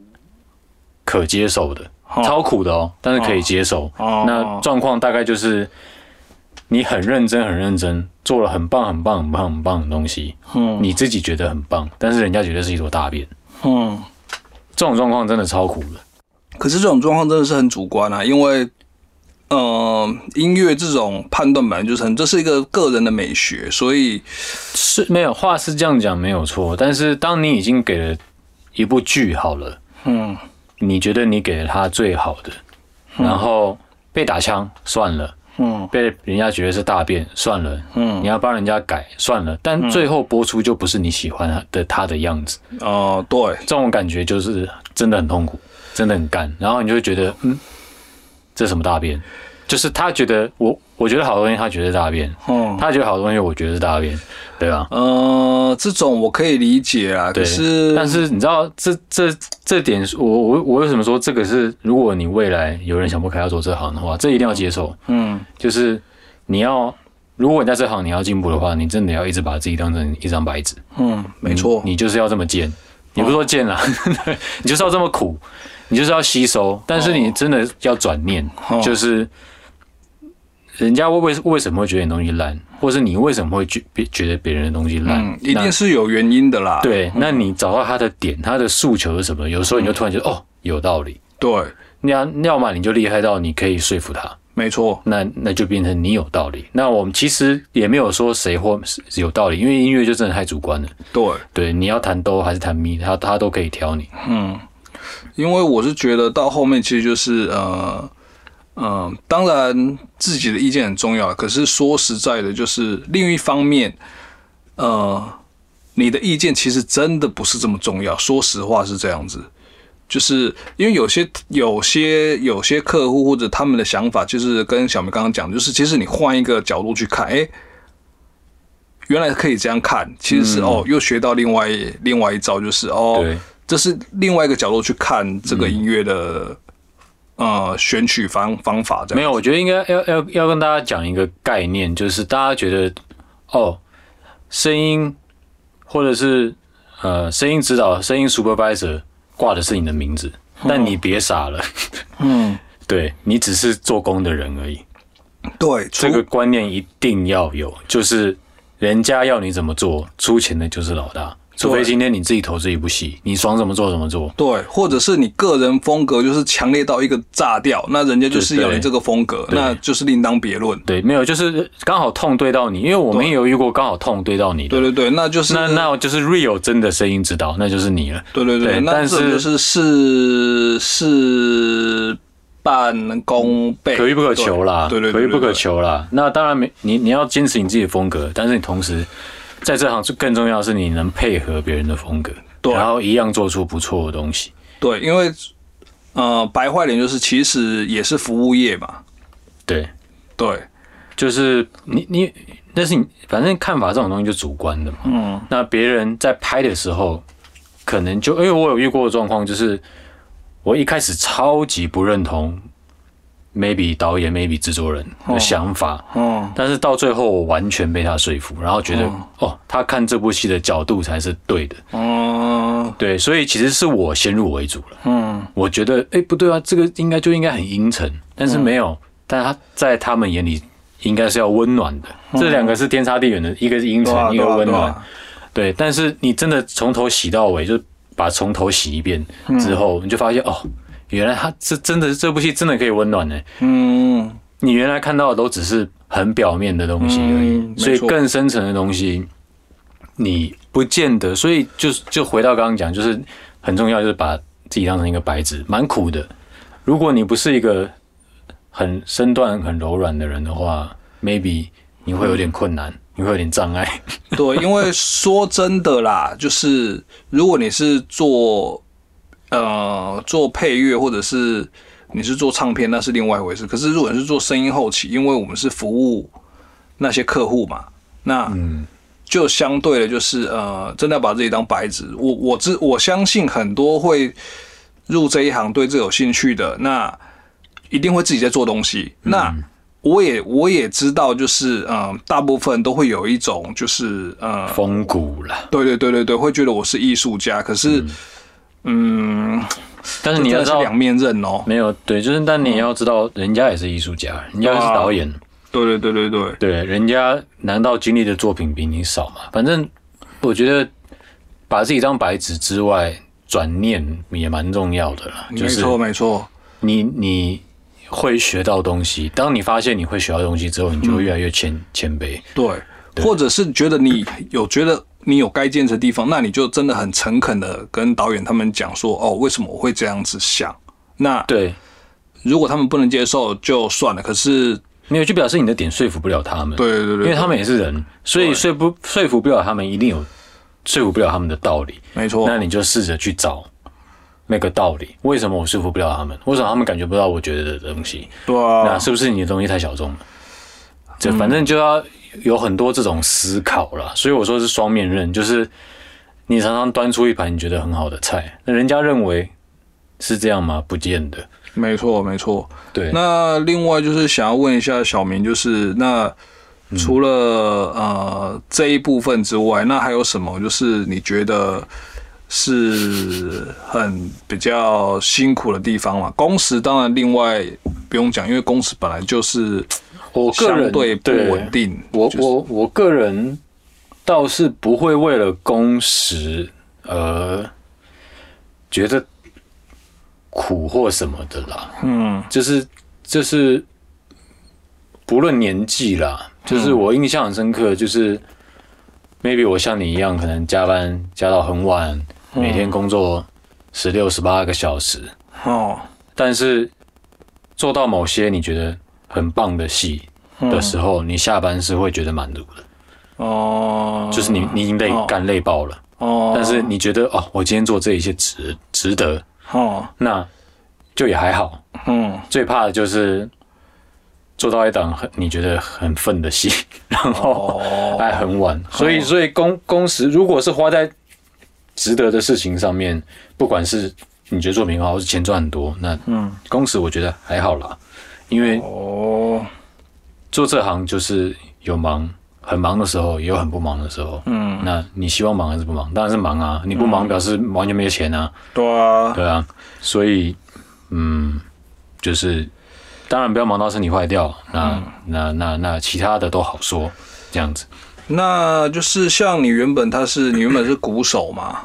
Speaker 1: 可接受的，
Speaker 2: 哦
Speaker 1: 超苦的哦，但是可以接受。
Speaker 2: 哦
Speaker 1: 那状况大概就是你很认真、很认真，做了很棒、很棒、很棒、很棒的东西，
Speaker 2: 嗯
Speaker 1: 你自己觉得很棒，但是人家觉得是一坨大便。
Speaker 2: 嗯。
Speaker 1: 这种状况真的超苦的。
Speaker 2: 可是这种状况真的是很主观啊，因为，呃，音乐这种判断本来就是很，这是一个个人的美学，所以，
Speaker 1: 是没有话是这样讲没有错，但是当你已经给了一部剧好了，
Speaker 2: 嗯
Speaker 1: 你觉得你给了他最好的，然后被打枪算了，
Speaker 2: 嗯。
Speaker 1: 被人家觉得是大便算了，
Speaker 2: 嗯。
Speaker 1: 你，要帮人家改算了，但最后播出就不是你喜欢的他的样子，
Speaker 2: 哦、对，
Speaker 1: 这种感觉就是真的很痛苦，真的很干，然后你就会觉得，嗯，这什么大便？就是他觉得我我觉得好东西，他觉得是大便，
Speaker 2: 嗯
Speaker 1: 他觉得好东西，我觉得是大便，对吧？
Speaker 2: 呃，这种我可以理解啊，可
Speaker 1: 对，
Speaker 2: 是，
Speaker 1: 但是你知道这这这点，我我我为什么说这个是，如果你未来有人想不开要做这行的话，这一定要接受，
Speaker 2: 嗯。
Speaker 1: 就是你要，如果你在这行你要进步的话，你真的要一直把自己当成一张白纸，
Speaker 2: 嗯，没错，
Speaker 1: 你就是要这么贱，你不是说贱啦，[laughs] 你就是要这么苦，你就是要吸收，但是你真的要转念，
Speaker 2: 哦。
Speaker 1: 就是人家为为为什么会觉得你东西烂，或是你为什么会觉别觉得别人的东西烂
Speaker 2: 嗯，，一定是有原因的啦，
Speaker 1: 对，那你找到他的点，他的诉求是什么？有时候你就突然觉得，哦，有道理。
Speaker 2: 对，
Speaker 1: 那要么你就厉害到你可以说服他，
Speaker 2: 没错，
Speaker 1: 那那就变成你有道理。那我们其实也没有说谁或是有道理，因为音乐就真的太主观了。
Speaker 2: 对，
Speaker 1: 对，你要弹哆还是弹咪，他他都可以挑你。
Speaker 2: 嗯，因为我是觉得到后面其实就是呃。嗯，当然自己的意见很重要，可是说实在的，就是另一方面，呃，你的意见其实真的不是这么重要。说实话是这样子，就是因为有些有些有些客户或者他们的想法，就是跟小明刚刚讲，就是其实你换一个角度去看，哎、原来可以这样看，其实是、哦，又学到另外另外一招，就是哦，
Speaker 1: 对，
Speaker 2: 这是另外一个角度去看这个音乐的、呃选取方方法，这样
Speaker 1: 没有，我觉得应该要要要跟大家讲一个概念，就是大家觉得哦，声音或者是呃声音指导、声音 supervisor 挂的是你的名字，但你别傻了，
Speaker 2: 嗯，[laughs]
Speaker 1: 对你只是做工的人而已。
Speaker 2: 对，
Speaker 1: 这个观念一定要有，就是人家要你怎么做，出钱的就是老大。除非今天你自己投资一部戏，你爽怎么做怎么做。
Speaker 2: 对，或者是你个人风格就是强烈到一个炸掉，那人家就是要你这个风格，那就是另当别论。
Speaker 1: 对，没有，就是刚好痛对到你，因为我们也有遇过刚好痛对到你的。
Speaker 2: 对对对，那就是
Speaker 1: 那那就是 real 真的声音指导，那就是你了。
Speaker 2: 对对对，
Speaker 1: 但是
Speaker 2: 这就是事事半功倍，
Speaker 1: 可遇不可求啦，
Speaker 2: 对对对，
Speaker 1: 可遇不可。求啦。那当然没你你要坚持你自己的风格，但是你同时在这行更重要的是你能配合别人的风格，
Speaker 2: 对。
Speaker 1: 然后一样做出不错的东西。
Speaker 2: 对，因为呃，白坏脸就是其实也是服务业嘛，
Speaker 1: 对，
Speaker 2: 对，
Speaker 1: 就是你你那是你反正看法这种东西就主观的嘛。
Speaker 2: 嗯，
Speaker 1: 那别人在拍的时候，可能就因为我有遇过的状况，就是我一开始超级不认同 maybe 导演 maybe 制作人的想法，
Speaker 2: 哦，
Speaker 1: 但是到最后我完全被他说服，然后觉得哦，他看这部戏的角度才是对的，
Speaker 2: 哦，
Speaker 1: 对，所以其实是我先入为主了。
Speaker 2: 嗯，
Speaker 1: 我觉得哎不对啊，这个应该就应该很阴沉，但是没有，但他在他们眼里应该是要温暖的，这两个是天差地远的，一个是阴沉，一个温暖。
Speaker 2: 对，
Speaker 1: 但是你真的从头洗到尾，就把从头洗一遍之后，你就发现哦，原来他这真的这部戏真的可以温暖呢。
Speaker 2: 嗯，
Speaker 1: 你原来看到的都只是很表面的东西而已，
Speaker 2: 嗯
Speaker 1: 所以更深层的东西你不见得。所以就就回到刚刚讲，就是很重要，就是把自己当成一个白纸，蛮苦的。如果你不是一个很身段很柔软的人的话，maybe 你会有点困难，你会有点障碍。
Speaker 2: 对，因为说真的啦，就是如果你是做呃做配乐，或者是你是做唱片，那是另外一回事。可是如果你是做声音后期，因为我们是服务那些客户嘛，那
Speaker 1: 嗯，
Speaker 2: 就相对的，就是呃，真的要把自己当白纸。我我知我相信很多会入这一行对这有兴趣的，那一定会自己在做东西。那我也我也知道，就是呃，大部分都会有一种就是呃，
Speaker 1: 风骨了。
Speaker 2: 对对对对对，会觉得我是艺术家，可是嗯，
Speaker 1: 但是你要知道，
Speaker 2: 两面刃哦。
Speaker 1: 没有对，就是但你也要知道，人家也是艺术家，人家也是导演。
Speaker 2: 对对对对对，
Speaker 1: 对，人家难道经历的作品比你少吗？反正我觉得把自己当白纸之外，转念也蛮重要的啦。就是
Speaker 2: 没错没错。
Speaker 1: 你你会学到东西，当你发现你会学到东西之后，你就会越来越谦谦卑。
Speaker 2: 对，或者是觉得你有觉得你有该坚持的地方，那你就真的很诚恳的跟导演他们讲说，哦，为什么我会这样子想？那
Speaker 1: 对，
Speaker 2: 如果他们不能接受就算了，可是
Speaker 1: 没有就表示你的点说服不了他们。
Speaker 2: 对对对对，
Speaker 1: 因为他们也是人，所以说不说服不了他们，一定有说服不了他们的道理。
Speaker 2: 没错，
Speaker 1: 那你就试着去找那个道理，为什么我说服不了他们？为什么他们感觉不到我觉得的东西？
Speaker 2: 对啊，
Speaker 1: 那是不是你的东西太小众了？这反正就要有很多这种思考啦。所以我说是双面刃，就是你常常端出一盘你觉得很好的菜，那人家认为是这样吗？不见得。
Speaker 2: 没错没错。
Speaker 1: 对，
Speaker 2: 那另外就是想要问一下小明，就是那除了、呃这一部分之外，那还有什么？就是你觉得是很比较辛苦的地方嘛？工时当然另外不用讲，因为工时本来就是
Speaker 1: 我个人
Speaker 2: 对不稳定。就是。
Speaker 1: 我我我个人倒是不会为了工时而觉得苦或什么的啦，
Speaker 2: 嗯。
Speaker 1: 就是就是不论年纪啦，就是我印象很深刻，就是 maybe 我像你一样，可能加班加到很晚，每天工作十六十八个小时，
Speaker 2: 哦。
Speaker 1: 但是做到某些你觉得很棒的戏的时候，你下班是会觉得满足的，
Speaker 2: 哦，
Speaker 1: 就是你你已经累
Speaker 2: 哦。
Speaker 1: 干累爆了，
Speaker 2: 哦，
Speaker 1: 但是你觉得哦，我今天做这一切值值得，
Speaker 2: 哦，
Speaker 1: 那就也还好。
Speaker 2: 嗯，
Speaker 1: 最怕的就是做到一档很你觉得很愤的戏，[laughs] 然后
Speaker 2: 哦，
Speaker 1: 还很晚。所以，所以工工时如果是花在值得的事情上面，不管是你觉得作品好，或是钱赚很多，那
Speaker 2: 嗯，
Speaker 1: 工时我觉得还好啦，因为
Speaker 2: 哦，
Speaker 1: 做这行就是有忙，很忙的时候，也有很不忙的时候。
Speaker 2: 嗯，
Speaker 1: 那你希望忙还是不忙？当然是忙啊！你不忙表示完全没有钱啊，
Speaker 2: 对啊，
Speaker 1: 对啊。所以，嗯，就是当然不要忙到身体坏掉。那、那那那其他的都好说，这样子。
Speaker 2: 那就是像你原本他是你原本是鼓手嘛，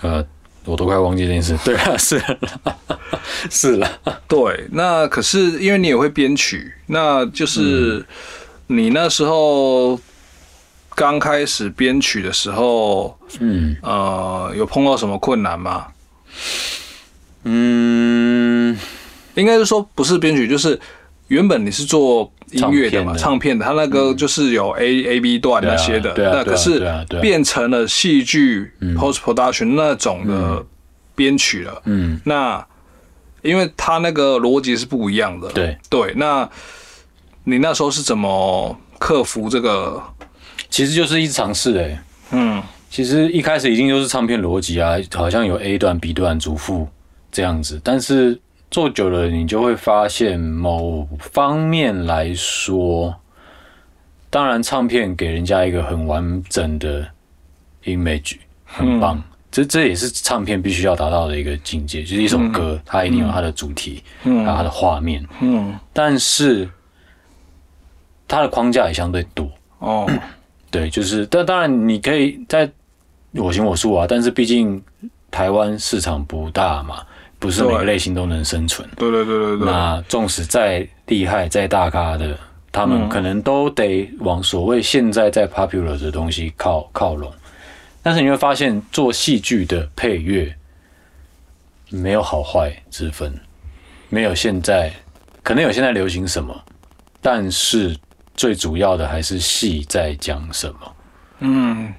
Speaker 1: 呃，我都快忘记这件事。对啊，[laughs] 是啦是了，
Speaker 2: 对，那可是因为你也会编曲，那就是你那时候刚开始编曲的时候，
Speaker 1: 嗯。
Speaker 2: 呃，有碰到什么困难吗？
Speaker 1: 嗯，
Speaker 2: 应该是说不是编曲，就是原本你是做音乐的嘛，唱
Speaker 1: 唱
Speaker 2: 片的，它那个就是有 A A B 段那些的，那可是变成了戏剧 post production 那种的编曲了。
Speaker 1: 嗯，
Speaker 2: 那因为它那个逻辑是不一样的，
Speaker 1: 对，
Speaker 2: 对。那你那时候是怎么克服这个？
Speaker 1: 其实就是一直尝试哎。
Speaker 2: 嗯
Speaker 1: 其实一开始一定就是唱片逻辑啊，好像有 A 段、B 段、主副这样子，但是做久了，你就会发现某方面来说，当然唱片给人家一个很完整的 image，很棒。这这也是唱片必须要达到的一个境界，就是一首歌，它一定有它的主题，还有它的画面，
Speaker 2: 嗯。
Speaker 1: 但是它的框架也相对多。
Speaker 2: 哦。[clears throat]
Speaker 1: 对，就是，但当然你可以在我行我素啊，但是毕竟台湾市场不大嘛，不是每个类型都能生存。
Speaker 2: 对对对对对，
Speaker 1: 那纵使再厉害、再大咖的，他们可能都得往所谓现在在 popular 的东西靠靠拢。但是你会发现，做戏剧的配乐没有好坏之分，没有现在可能有现在流行什么，但是最主要的还是戏在讲什么。
Speaker 2: 嗯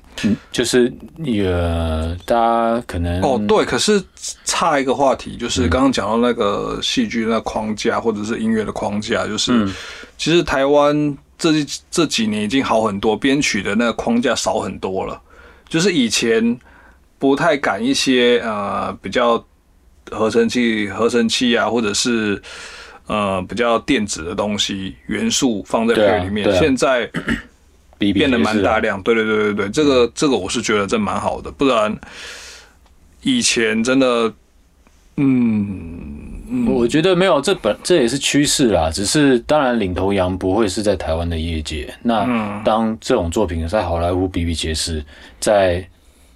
Speaker 1: 就是呃，大家可能
Speaker 2: 哦对，可是差一个话题，就是刚刚讲到那个戏剧那框架或者是音乐的框架，就是、
Speaker 1: 嗯。
Speaker 2: 其实台湾这这几年已经好很多，编曲的那个框架少很多了。就是以前不太敢一些呃比较合成器、合成器啊，或者是呃比较电子的东西元素放在里面，现在
Speaker 1: 比比
Speaker 2: 变得蛮大量。对对对对对，这个这个我是觉得这蛮好的，不然以前真的，嗯，
Speaker 1: 我觉得没有，这本这也是趋势啦。只是当然，领头羊不会是在台湾的业界。那
Speaker 2: 嗯
Speaker 1: 当这种作品在好莱坞比比皆是，在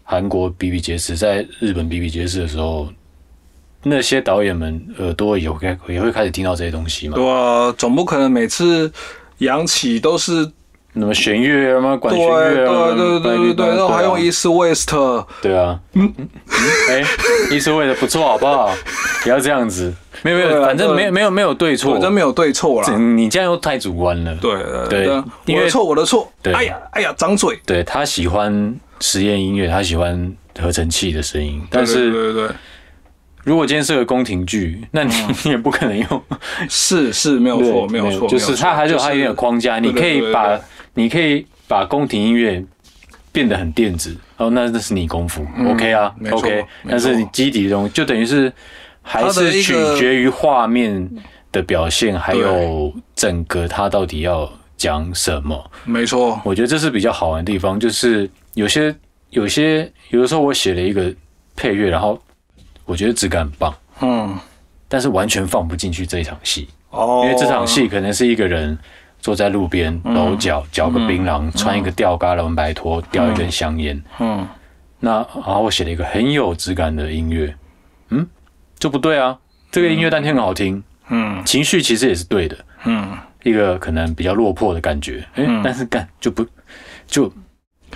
Speaker 1: 韩国比比皆是，在日本比比皆是的时候，那些导演们耳朵也会也会开始听到这些东西嘛。
Speaker 2: 对啊，总不可能每次扬起都是
Speaker 1: 那么弦乐啊，嘛管弦乐
Speaker 2: 对
Speaker 1: 啊，
Speaker 2: 对对对对，然后还用 East West，
Speaker 1: 对啊，嗯，哎，意思为的不错，好不好？不要这样子，没有没有，
Speaker 2: 对啊对
Speaker 1: 反正没有没有没有对错，
Speaker 2: 反正没有对错啦。
Speaker 1: 你这样又太主观了。
Speaker 2: 对
Speaker 1: 对
Speaker 2: 对，我的错，我的错。
Speaker 1: 对。
Speaker 2: 哎呀哎呀，张嘴。
Speaker 1: 对他喜欢实验音乐，他喜欢合成器的声音，但是
Speaker 2: 对对对，
Speaker 1: 如果今天是个宫廷剧，那你 [laughs] 你也不可能用，
Speaker 2: 是是没有错，没有错，
Speaker 1: 就是它还是有它一定的框架，你可以把
Speaker 2: 对
Speaker 1: 你可以把宫廷音乐变得很电子，哦，那那是你功夫，OK 啊，OK，但是你基底的东西就等于是还是取决于画面的表现，还有整个它到底要讲什么。
Speaker 2: 没错，
Speaker 1: 我觉得这是比较好玩的地方，就是有些有些有的时候我写了一个配乐，然后我觉得质感很棒，
Speaker 2: 嗯，
Speaker 1: 但是完全放不进去这一场戏，
Speaker 2: 哦，
Speaker 1: 因为这场戏可能是一个人坐在路边搂脚，嚼个槟榔，穿一个吊嘎蓝白拖，叼一根香烟。
Speaker 2: 嗯，
Speaker 1: 那然后我写了一个很有质感的音乐，嗯，这不对啊，这个音乐当天很好听，
Speaker 2: 嗯。
Speaker 1: 情绪其实也是对的，
Speaker 2: 嗯。
Speaker 1: 一个可能比较落魄的感觉，哎、但是干就不就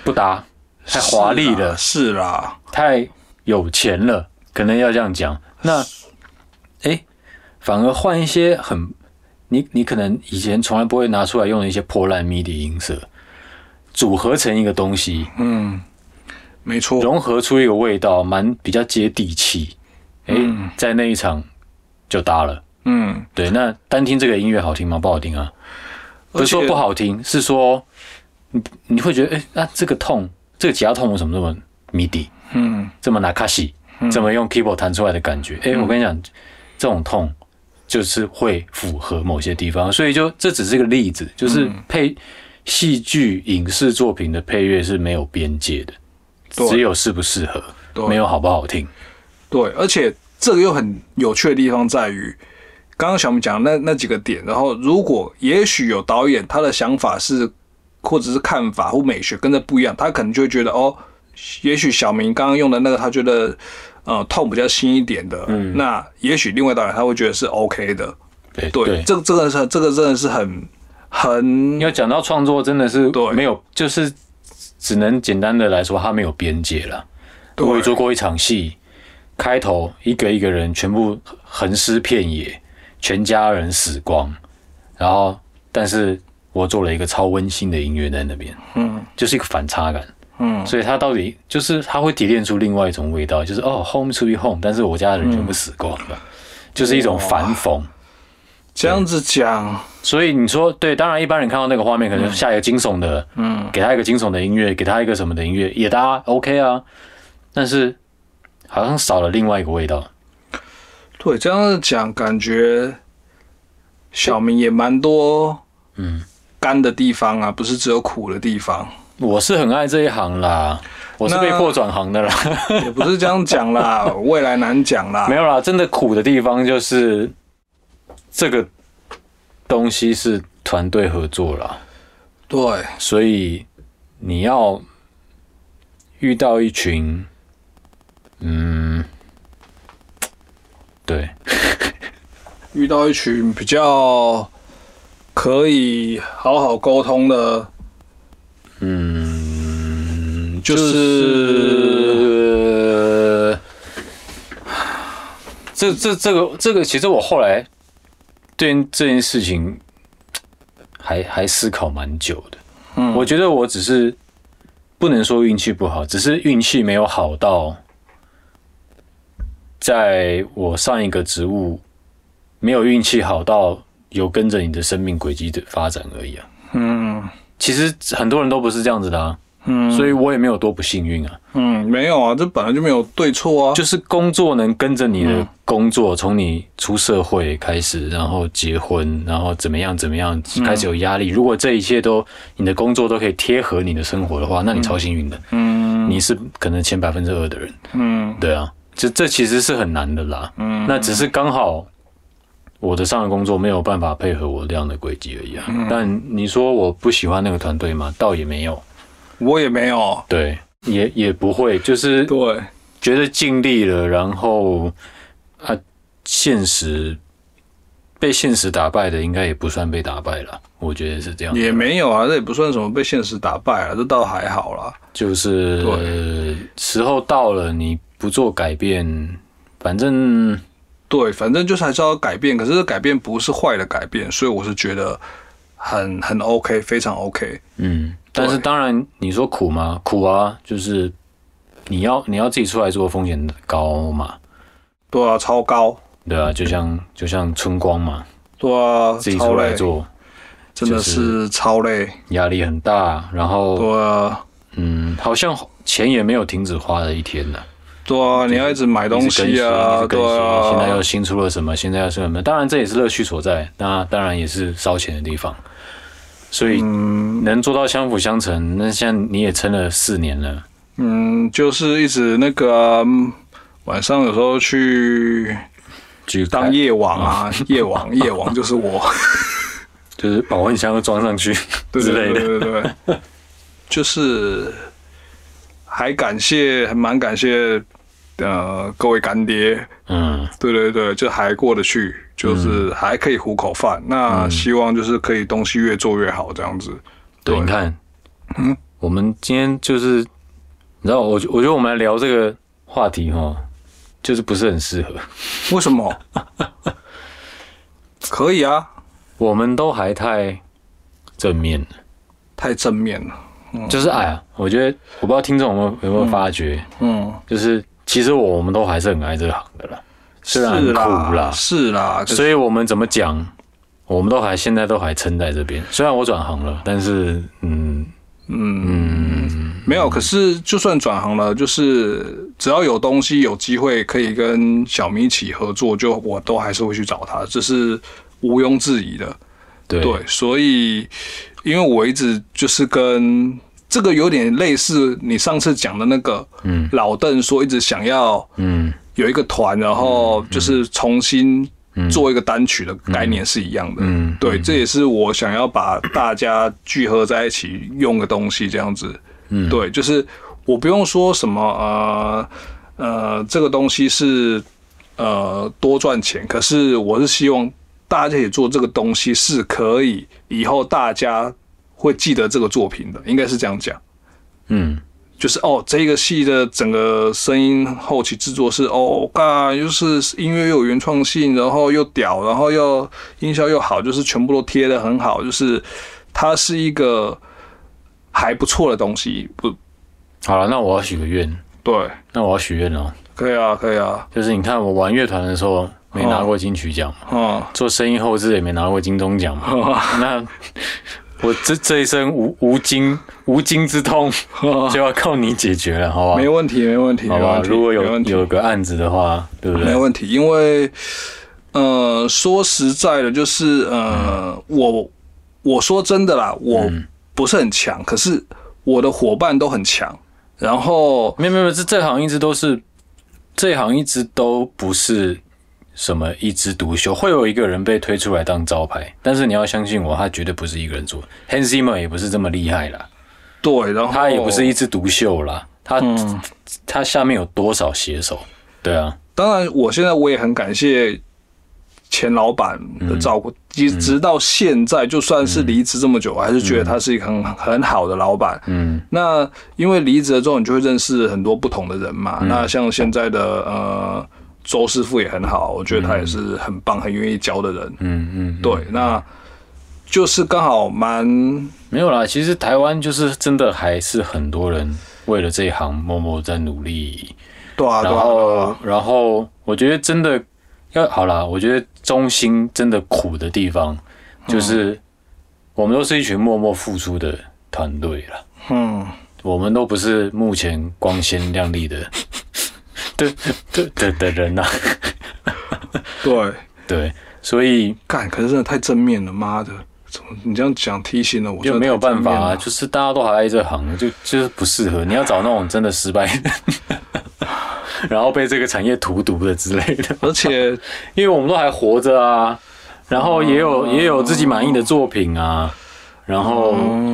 Speaker 1: 不搭，太华丽了，
Speaker 2: 是啦，
Speaker 1: 太有钱了，可能要这样讲。那，哎、反而换一些很你你可能以前从来不会拿出来用的一些破烂 MIDI 音色，组合成一个东西，
Speaker 2: 嗯，没错，
Speaker 1: 融合出一个味道，蛮比较接地气。哎、在那一场就搭了。
Speaker 2: 嗯，
Speaker 1: 对，那单听这个音乐好听吗？不好听啊，不是说不好听，是说你你会觉得，哎、那、这个痛，这个吉他痛为什么这么 MIDI，
Speaker 2: 嗯，
Speaker 1: 这么拿卡西，怎么用 keyboard 弹出来的感觉？哎、我跟你讲，这种痛就是会符合某些地方，所以就这只是个例子，就是配戏剧、影视作品的配乐是没有边界的，只有适不适合，没有好不好听。
Speaker 2: 对，而且这个又很有趣的地方在于，刚刚小明讲的那那几个点，然后如果也许有导演他的想法是，或者是看法或美学跟这不一样，他可能就会觉得哦，也许小明刚刚用的那个他觉得呃痛比较轻一点的，
Speaker 1: 嗯
Speaker 2: 那也许另外导演他会觉得是 OK 的。
Speaker 1: 对
Speaker 2: 对，这个这个是这个真的是很很
Speaker 1: 要讲到创作，真的是
Speaker 2: 对
Speaker 1: 没有，就是只能简单的来说，它没有边界了。
Speaker 2: 对
Speaker 1: 我也做过一场戏，开头一个一个人全部横尸遍野，全家人死光，然后但是我做了一个超温馨的音乐在那边，
Speaker 2: 嗯
Speaker 1: 就是一个反差感。
Speaker 2: 嗯。
Speaker 1: 所以它到底就是它会提炼出另外一种味道，就是哦，home to be home，但是我家的人全部死光了，就是一种反讽。
Speaker 2: 这样子讲，
Speaker 1: 所以你说对，当然一般人看到那个画面，可能下一个惊悚的，
Speaker 2: 嗯，
Speaker 1: 给他一个惊悚的音乐，给他一个什么的音乐，也大家 OK 啊，但是好像少了另外一个味道。
Speaker 2: 对，这样子讲感觉小明也蛮多
Speaker 1: 嗯，
Speaker 2: 干的地方啊，不是只有苦的地方。
Speaker 1: 我是很爱这一行啦，我是被迫转行的啦，
Speaker 2: 也不是这样讲啦，[laughs] 未来难讲啦。
Speaker 1: 没有啦，真的苦的地方就是这个东西是团队合作啦，
Speaker 2: 对，
Speaker 1: 所以你要遇到一群，嗯，对，[laughs]
Speaker 2: 遇到一群比较可以好好沟通的，
Speaker 1: 嗯，
Speaker 2: 就是
Speaker 1: 这这这个这个，其实我后来对这件事情还还思考蛮久的。
Speaker 2: 嗯
Speaker 1: 我觉得我只是不能说运气不好，只是运气没有好到，在我上一个职务没有运气好到有跟着你的生命轨迹的发展而已啊。
Speaker 2: 嗯
Speaker 1: 其实很多人都不是这样子的啊，
Speaker 2: 嗯，
Speaker 1: 所以我也没有多不幸运啊。
Speaker 2: 嗯没有啊，这本来就没有对错啊。
Speaker 1: 就是工作能跟着你的工作，从你出社会开始，然后结婚，然后怎么样怎么样，开始有压力。如果这一切都你的工作都可以贴合你的生活的话，那你超幸运的，
Speaker 2: 嗯
Speaker 1: 你是可能前百分之二的人。
Speaker 2: 嗯
Speaker 1: 对啊，这这其实是很难的啦。
Speaker 2: 嗯
Speaker 1: 那只是刚好我的上个工作没有办法配合我这样的轨迹而已啊。但你说我不喜欢那个团队吗？倒也没有，
Speaker 2: 我也没有。
Speaker 1: 对，也也不会，就是
Speaker 2: 对，
Speaker 1: 觉得尽力了，然后啊，现实被现实打败的，应该也不算被打败了。我觉得是这样，
Speaker 2: 也没有啊，这也不算什么被现实打败啊，这倒还好啦。
Speaker 1: 就是
Speaker 2: 对
Speaker 1: 呃时候到了，你不做改变，反正
Speaker 2: 对，反正就是还是要改变，可是这改变不是坏的改变，所以我是觉得很很 OK，非常 OK。
Speaker 1: 嗯，但是当然你说苦吗？苦啊，就是你要你要自己出来做，风险高嘛，
Speaker 2: 对啊，超高。
Speaker 1: 对啊，就像就像春光嘛，
Speaker 2: 对啊，
Speaker 1: 自己，出来做，
Speaker 2: 真的
Speaker 1: 是
Speaker 2: 超累。
Speaker 1: 压力很大，然后
Speaker 2: 对啊，
Speaker 1: 嗯，好像钱也没有停止花的一天呢。
Speaker 2: 对啊，你要一直买东西啊，对啊。
Speaker 1: 现在又新出了什么？现在又是什么？当然这也是乐趣所在，那当然也是烧钱的地方。所以
Speaker 2: 嗯
Speaker 1: 能做到相辅相成，那像你也撑了四年了，
Speaker 2: 嗯，就是一直那个晚上有时候去
Speaker 1: 去
Speaker 2: 当夜王啊，夜王，[laughs] 夜王就是我。
Speaker 1: 就是保温箱都装上去
Speaker 2: 对
Speaker 1: 之类的。
Speaker 2: 对对对对，[laughs] 就是还感谢，还蛮感谢呃各位干爹，
Speaker 1: 嗯，
Speaker 2: 对对对，就还过得去，就是还可以糊口饭。那希望就是可以东西越做越好，这样子。
Speaker 1: 对，
Speaker 2: 对
Speaker 1: 你看，
Speaker 2: 嗯，
Speaker 1: 我们今天就是，你知道，我我觉得我们来聊这个话题哈，就是不是很适合。
Speaker 2: 为什么？[laughs] 可以啊，
Speaker 1: 我们都还太正面了，
Speaker 2: 太正面了。
Speaker 1: 就是哎呀，我觉得我不知道听众有没有有没有发觉，
Speaker 2: 嗯
Speaker 1: 就是其实我们都还是很爱这个行的啦。虽然很
Speaker 2: 是
Speaker 1: 苦啦
Speaker 2: 啦，，是啦，
Speaker 1: 所以我们怎么讲，我们都还现在都还撑在这边。虽然我转行了，但是嗯嗯
Speaker 2: 没有。可是就算转行了，就是只要有东西有机会可以跟小明一起合作，就我都还是会去找他，这是毋庸置疑的。
Speaker 1: 对
Speaker 2: 对，所以因为我一直就是跟这个有点类似你上次讲的那个，
Speaker 1: 嗯。
Speaker 2: 老邓说一直想要
Speaker 1: 嗯。
Speaker 2: 有一个团，然后就是重新做一个单曲的概念是一样的。
Speaker 1: 嗯。
Speaker 2: 对，这也是我想要把大家聚合在一起用的东西，这样子。
Speaker 1: 嗯。
Speaker 2: 对，就是我不用说什么呃呃，这个东西是呃多赚钱，可是我是希望大家一起做这个东西是可以以后大家会记得这个作品的，应该是这样讲。
Speaker 1: 嗯
Speaker 2: 就是哦，这个戏的整个声音后期制作是哦，嘎，就是音乐又有原创性，然后又屌，然后又音效又好，就是全部都贴的很好，就是它是一个还不错的东西。不，
Speaker 1: 好了，那我要许个愿，
Speaker 2: 对，
Speaker 1: 那我要许愿哦，
Speaker 2: 可以啊，可以啊，
Speaker 1: 就是你看我玩乐团的时候没拿过金曲奖嘛，
Speaker 2: 哦，
Speaker 1: 做声音后置也没拿过金钟奖嘛，那我这这一生无无金无金之痛就要靠你解决了，好不好？
Speaker 2: 没问题，没问题，
Speaker 1: 好吧，如果有有个案子的话，对不对？
Speaker 2: 没问题，因为呃，说实在的，就是呃，我我说真的啦，我
Speaker 1: 嗯。
Speaker 2: 不是很强，可是我的伙伴都很强，然后
Speaker 1: 没有没有，这这行一直都是，这行一直都不是什么一枝独秀，会有一个人被推出来当招牌，但是你要相信我，他绝对不是一个人做，Hans Zimmer 也不是这么厉害啦，
Speaker 2: 对，然后
Speaker 1: 他也不是一枝独秀啦，他、
Speaker 2: 嗯。
Speaker 1: 他下面有多少写手？对啊，
Speaker 2: 当然，我现在我也很感谢前老板的照顾，直、直到现在，就算是离职这么久，我还是觉得他是一个很很好的老板。
Speaker 1: 嗯。
Speaker 2: 那因为离职了之后，你就会认识很多不同的人嘛。那像现在的呃周师傅也很好，我觉得他也是很棒、很愿意教的人。
Speaker 1: 嗯嗯，
Speaker 2: 对，那就是刚好蛮
Speaker 1: 没有啦，其实台湾就是真的还是很多人为了这一行默默在努力。
Speaker 2: 对啊，对
Speaker 1: 然后
Speaker 2: 啊，
Speaker 1: 然后我觉得真的要好啦，我觉得中心真的苦的地方，就是我们都是一群默默付出的团队了，
Speaker 2: 嗯，
Speaker 1: 我们都不是目前光鲜亮丽的的的的的人呐、[laughs]
Speaker 2: 对，
Speaker 1: 对，所以
Speaker 2: 干，可是真的太正面了，妈的！怎么你这样讲提醒了我，
Speaker 1: 就没有办法啊，就是大家都还在这行，就就是不适合。你要找那种真的失败的，[laughs] 然后被这个产业荼毒的之类的。
Speaker 2: 而且
Speaker 1: 因为我们都还活着啊，然后也有也有自己满意的作品啊，然后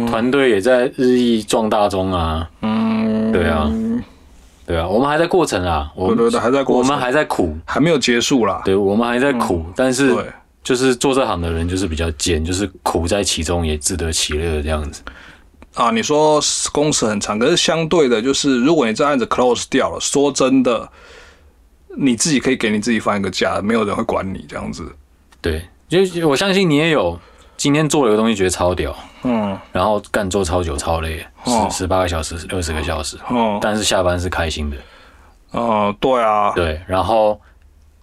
Speaker 1: 团队也在日益壮大中啊，
Speaker 2: 嗯，
Speaker 1: 对啊，对啊，我们还在过程啊，我们
Speaker 2: 还在过程
Speaker 1: 我们还在苦，
Speaker 2: 还没有结束啦。
Speaker 1: 对我们还在苦，但是
Speaker 2: 对
Speaker 1: 就是做这行的人就是比较贱，就是苦在其中也自得其乐这样子。
Speaker 2: 啊，你说工时很长，可是相对的，就是如果你这案子 close 掉了，说真的，你自己可以给你自己放一个假，没有人会管你这样子。
Speaker 1: 对，就我相信你也有今天做了一个东西觉得超屌，
Speaker 2: 嗯，
Speaker 1: 然后干做超久超累，
Speaker 2: 哦。
Speaker 1: 十十八个小时、二十个小时，
Speaker 2: 哦，
Speaker 1: 但是下班是开心的。
Speaker 2: 哦，对啊，
Speaker 1: 对，然后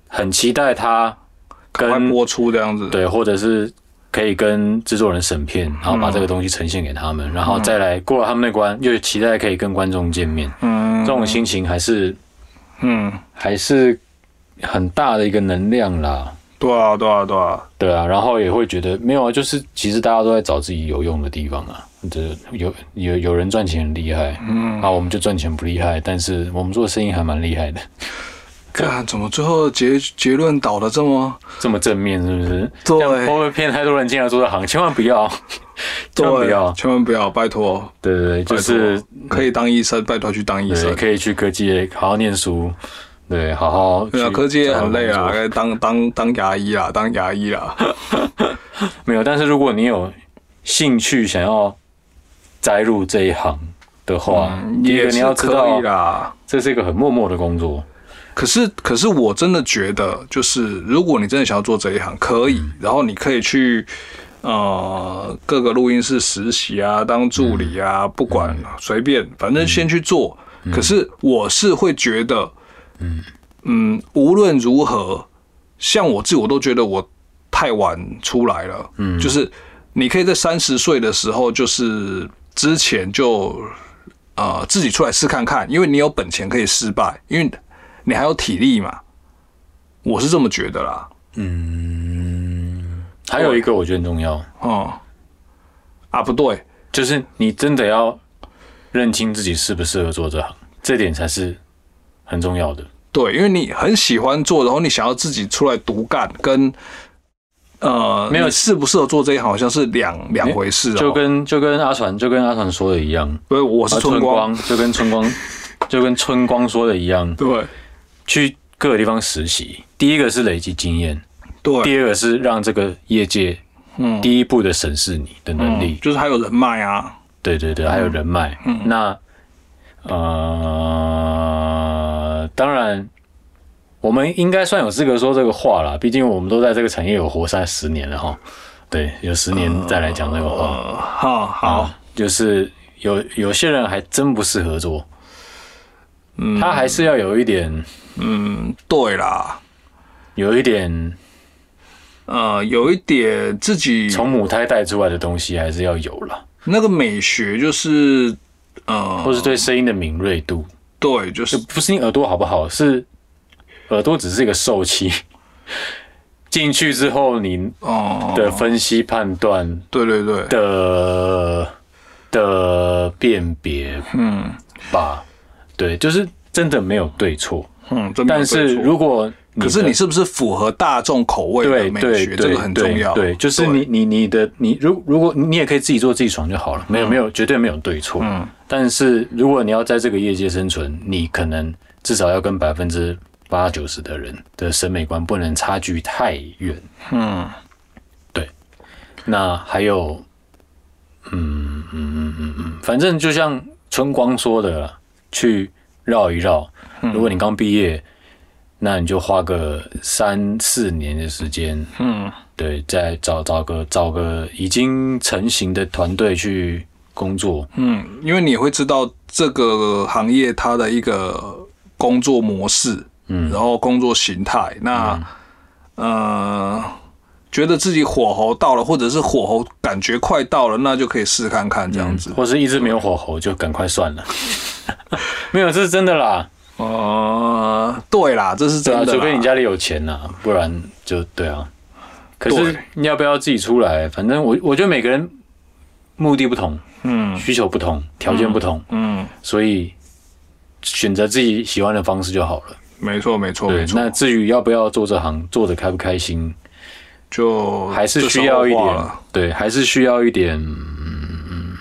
Speaker 1: 很期待他跟
Speaker 2: 快播出这样子。
Speaker 1: 对，或者是可以跟制作人审片，然后把这个东西呈现给他们，然后再来过了他们那关，又期待可以跟观众见面，
Speaker 2: 嗯。
Speaker 1: 这种心情还是
Speaker 2: 嗯，
Speaker 1: 还是很大的一个能量啦。
Speaker 2: 对啊，对啊，对啊，
Speaker 1: 对啊，然后也会觉得没有啊，就是其实大家都在找自己有用的地方啊。这有有有人赚钱很厉害，嗯，啊，我们就赚钱不厉害，但是我们做的生意还蛮厉害的，
Speaker 2: 看怎么最后结结论导的这么
Speaker 1: 这么正面是不是？
Speaker 2: 对
Speaker 1: 会不会骗太多人进来做这行？千万不要，[laughs] 千万不要。
Speaker 2: 千万不要，拜托，
Speaker 1: 对对对，就是
Speaker 2: 可以当医生，拜托去当医
Speaker 1: 对，
Speaker 2: 生。
Speaker 1: 可以去科技好好念书，对，好好
Speaker 2: 对啊，科技也很累啊，当当当牙医啦，当牙医啦。[laughs]
Speaker 1: 没有，但是如果你有兴趣想要栽入这一行的话，
Speaker 2: 也是
Speaker 1: 你要知
Speaker 2: 可以
Speaker 1: 道，
Speaker 2: 啦。
Speaker 1: 这是一个很默默的工作。
Speaker 2: 可是，可是我真的觉得，就是如果你真的想要做这一行，可以，然后你可以去呃各个录音室实习啊，当助理啊，不管随便，反正先去做。可是我是会觉得，嗯，嗯，无论如何，像我自己，我都觉得我太晚出来了。嗯，就是你可以在三十岁的时候，就是之前就呃自己出来试看看，因为你有本钱可以失败，因为你还有体力嘛。我是这么觉得啦。
Speaker 1: 嗯还有一个我觉得很重要，
Speaker 2: 哦、啊，不对，
Speaker 1: 就是你真的要认清自己适不适合做这行，这点才是很重要的。
Speaker 2: 对，因为你很喜欢做，然后你想要自己出来独干，跟呃
Speaker 1: 没有
Speaker 2: 适不适合做这一行，好像是两两回事哦。
Speaker 1: 就跟就跟阿传就跟阿传说的一样，
Speaker 2: 不是我是
Speaker 1: 啊
Speaker 2: 春光，
Speaker 1: 就跟春光 [laughs] 就跟春光说的一样，
Speaker 2: 对
Speaker 1: 去各个地方实习。第一个是累积经验，
Speaker 2: 对，
Speaker 1: 第二个是让这个业界
Speaker 2: 嗯
Speaker 1: 第一步的审视你的能力。
Speaker 2: 就是还有人脉啊，
Speaker 1: 对对对，还有人脉。
Speaker 2: 嗯
Speaker 1: 那呃，当然，我们应该算有资格说这个话啦，毕竟我们都在这个产业有活三十年了哈。对，有十年再来讲这个话，
Speaker 2: 呃，好好，
Speaker 1: 就是有有些人还真不适合做，嗯。他还是要有一点，
Speaker 2: 嗯，对啦，
Speaker 1: 有一点
Speaker 2: 呃，有一点自己
Speaker 1: 从母胎带出来的东西，还是要有了，
Speaker 2: 那个美学，就是呃，
Speaker 1: 或是对声音的敏锐度，
Speaker 2: 对，就是
Speaker 1: 不是你耳朵好不好，是耳朵只是一个受器。[laughs] 进去之后，你
Speaker 2: 哦，
Speaker 1: 的分析判断
Speaker 2: 对对对，
Speaker 1: 的的辨别
Speaker 2: 嗯
Speaker 1: 吧，对，就是真的没有对错。
Speaker 2: 嗯，
Speaker 1: 但是如果
Speaker 2: 可是你是不是符合大众口味的美
Speaker 1: 对对
Speaker 2: 学，这个很重要。
Speaker 1: 对，就是你你你的你如如果你也可以自己做自己爽就好了，没有没有绝对没有对错。
Speaker 2: 嗯
Speaker 1: 但是如果你要在这个业界生存，你可能至少要跟百分之八九十的人的审美观不能差距太远。
Speaker 2: 嗯对
Speaker 1: 那还有，嗯嗯嗯嗯嗯，反正就像春光说的啦，去绕一绕。如果你刚毕业，那你就花个三四年的时间，
Speaker 2: 嗯
Speaker 1: 对，再找找个找个已经成型的团队去工作。
Speaker 2: 嗯，因为你会知道这个行业它的一个工作模式，
Speaker 1: 嗯
Speaker 2: 然后工作形态，那呃，觉得自己火候到了，或者是火候感觉快到了，那就可以试看看这样子。
Speaker 1: 或是一直没有火候，就赶快算了。[laughs] 没有，这是真的啦。
Speaker 2: 呃，对啦，这是真的啦。
Speaker 1: 除非你家里有钱呐、不然就对啊。可是你要不要自己出来？反正我我觉得每个人目的不同，
Speaker 2: 嗯
Speaker 1: 需求不同，条件不同，
Speaker 2: 嗯，
Speaker 1: 所以选择自己喜欢的方式就好了。
Speaker 2: 没错没错
Speaker 1: 对
Speaker 2: 没，错。
Speaker 1: 那至于要不要做这行，做的开不开心，
Speaker 2: 就
Speaker 1: 还是需要一点对，还是需要一点，嗯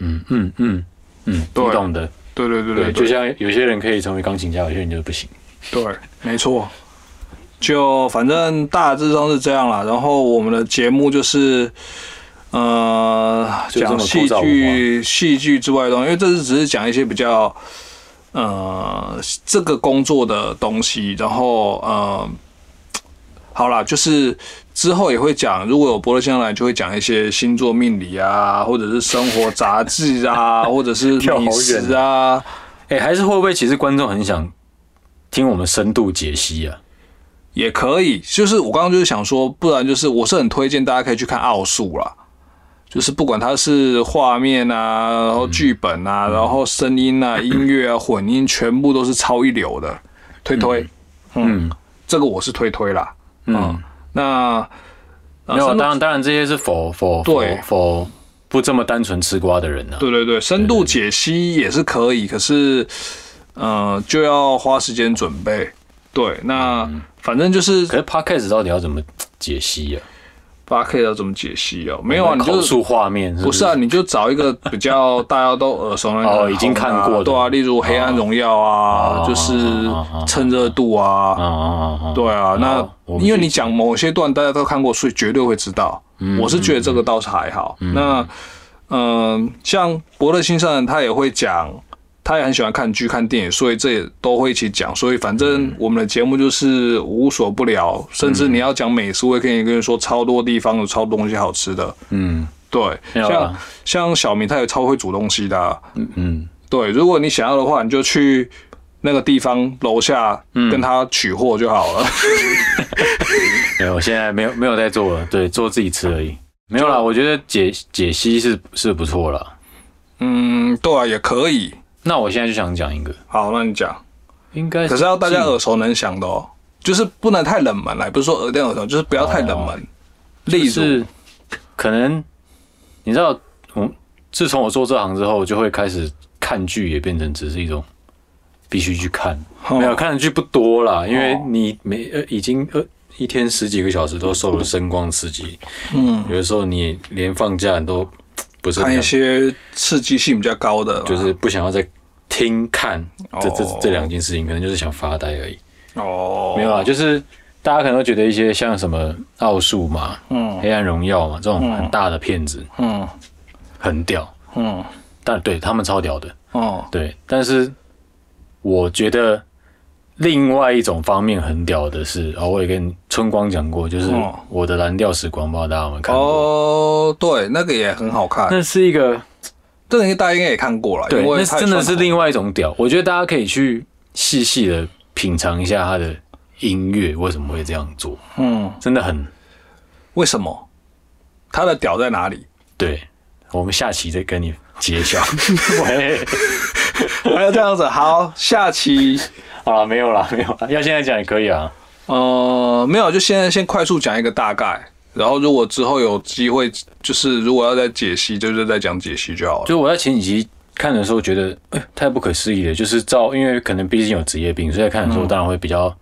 Speaker 1: 嗯嗯嗯嗯，你
Speaker 2: 对
Speaker 1: 懂的。
Speaker 2: 对对对
Speaker 1: 对，
Speaker 2: 对，
Speaker 1: 就像有些人可以成为钢琴家，有些人就不行。
Speaker 2: 对，没错。就反正大致上是这样啦。然后我们的节目就是，呃，讲戏剧、戏剧之外的东西，因为这是只是讲一些比较，呃，这个工作的东西。然后，呃，好啦，就是之后也会讲，如果有伯乐先生来，就会讲一些星座命理啊，或者是生活杂志啊，或者是美食啊。
Speaker 1: 哎、还是会不会其实观众很想听我们深度解析啊？[laughs]
Speaker 2: 也可以，就是我刚刚就是想说，不然就是我是很推荐大家可以去看奥数啦，就是不管它是画面啊，然后剧本啊，然后声音啊、[coughs] 音乐啊、混音，全部都是超一流的，推推，嗯，这个我是推推啦，嗯，那
Speaker 1: 没有，当然当然这些是否否
Speaker 2: 对。
Speaker 1: 否否不这么单纯吃瓜的人啊。
Speaker 2: 对对对，深度解析也是可以，可是呃就要花时间准备，对，那反正就是
Speaker 1: 可是 podcast 到底要怎么解析呀、
Speaker 2: 八 K 要怎么解析哦？没有啊，你就
Speaker 1: 口述画面是不
Speaker 2: 不是啊，你就找一个比较大家都耳熟能详的 [laughs]
Speaker 1: 哦已经看过的
Speaker 2: 对啊，例如《黑暗荣耀》啊，
Speaker 1: 哦
Speaker 2: 就是趁热度
Speaker 1: 啊！
Speaker 2: 对啊，那因为你讲某些段大家都看过，所以绝对会知道。
Speaker 1: 嗯
Speaker 2: 我是觉得这个倒是还好。那嗯，像伯乐先生他也会讲。他也很喜欢看剧、看电影，所以这也都会一起讲。所以反
Speaker 1: 嗯
Speaker 2: 正我们的节目就是无所不聊，甚至你要讲美食，我也可以跟你说超多地方有超多东西好吃的。
Speaker 1: 嗯
Speaker 2: 对，像
Speaker 1: 啊
Speaker 2: 像小明他也超会煮东西的啊、
Speaker 1: 嗯嗯，
Speaker 2: 对，如果你想要的话，你就去那个地方楼下跟他取货就好了。[laughs]
Speaker 1: 没有，我现在没有没有在做了，对，做自己吃而已。没有啦，我觉得解解析是是不错了。
Speaker 2: 嗯，对啊，也可以。
Speaker 1: 那我现在就想讲一个，
Speaker 2: 好，那你讲。
Speaker 1: 应该
Speaker 2: 可是要大家耳熟能详的哦，就是不能太冷门了，不是说耳电耳熟，就是不要太冷门。例如，
Speaker 1: 可能你知道，我自从我做这行之后，就会开始看剧，也变成只是一种必须去看。没有看的剧不多啦，因为你每呃已经呃一天十几个小时都受了声光刺激，嗯，有的时候你连放假都不是
Speaker 2: 看一些刺激性比较高的，
Speaker 1: 就是不想要再听看这这这两件事情，可能就是想发呆而已。哦，没有啊，就是大家可能都觉得一些像什么奥数嘛，嗯，黑暗荣耀嘛，这种很大的片子，嗯，很屌，嗯，但对他们超屌的，哦，对，但是我觉得。另外一种方面很屌的是，哦，我也跟春光讲过，就是我的蓝调时光，不知道大家有没有看过？
Speaker 2: 哦，对，那个也很好看。
Speaker 1: 那是一个，
Speaker 2: 这个大家应该也看过了。
Speaker 1: 对，那真的是另外一种屌。我觉得大家可以去细细的品尝一下他的音乐为什么会这样做。嗯，真的很。
Speaker 2: 为什么？他的屌在哪里？
Speaker 1: 对，我们下期再跟你揭晓。[laughs] 喂，
Speaker 2: 还要这样子？好，下期。
Speaker 1: 好了，没有了，没有了。要现在讲也可以啊。
Speaker 2: 呃，没有，就现在先快速讲一个大概，然后如果之后有机会，就是如果要再解析，就是再讲解析就好了。
Speaker 1: 就我在前几集看的时候，觉得哎，太不可思议了。就是照，因为可能毕竟有职业病，所以看的时候当然会比较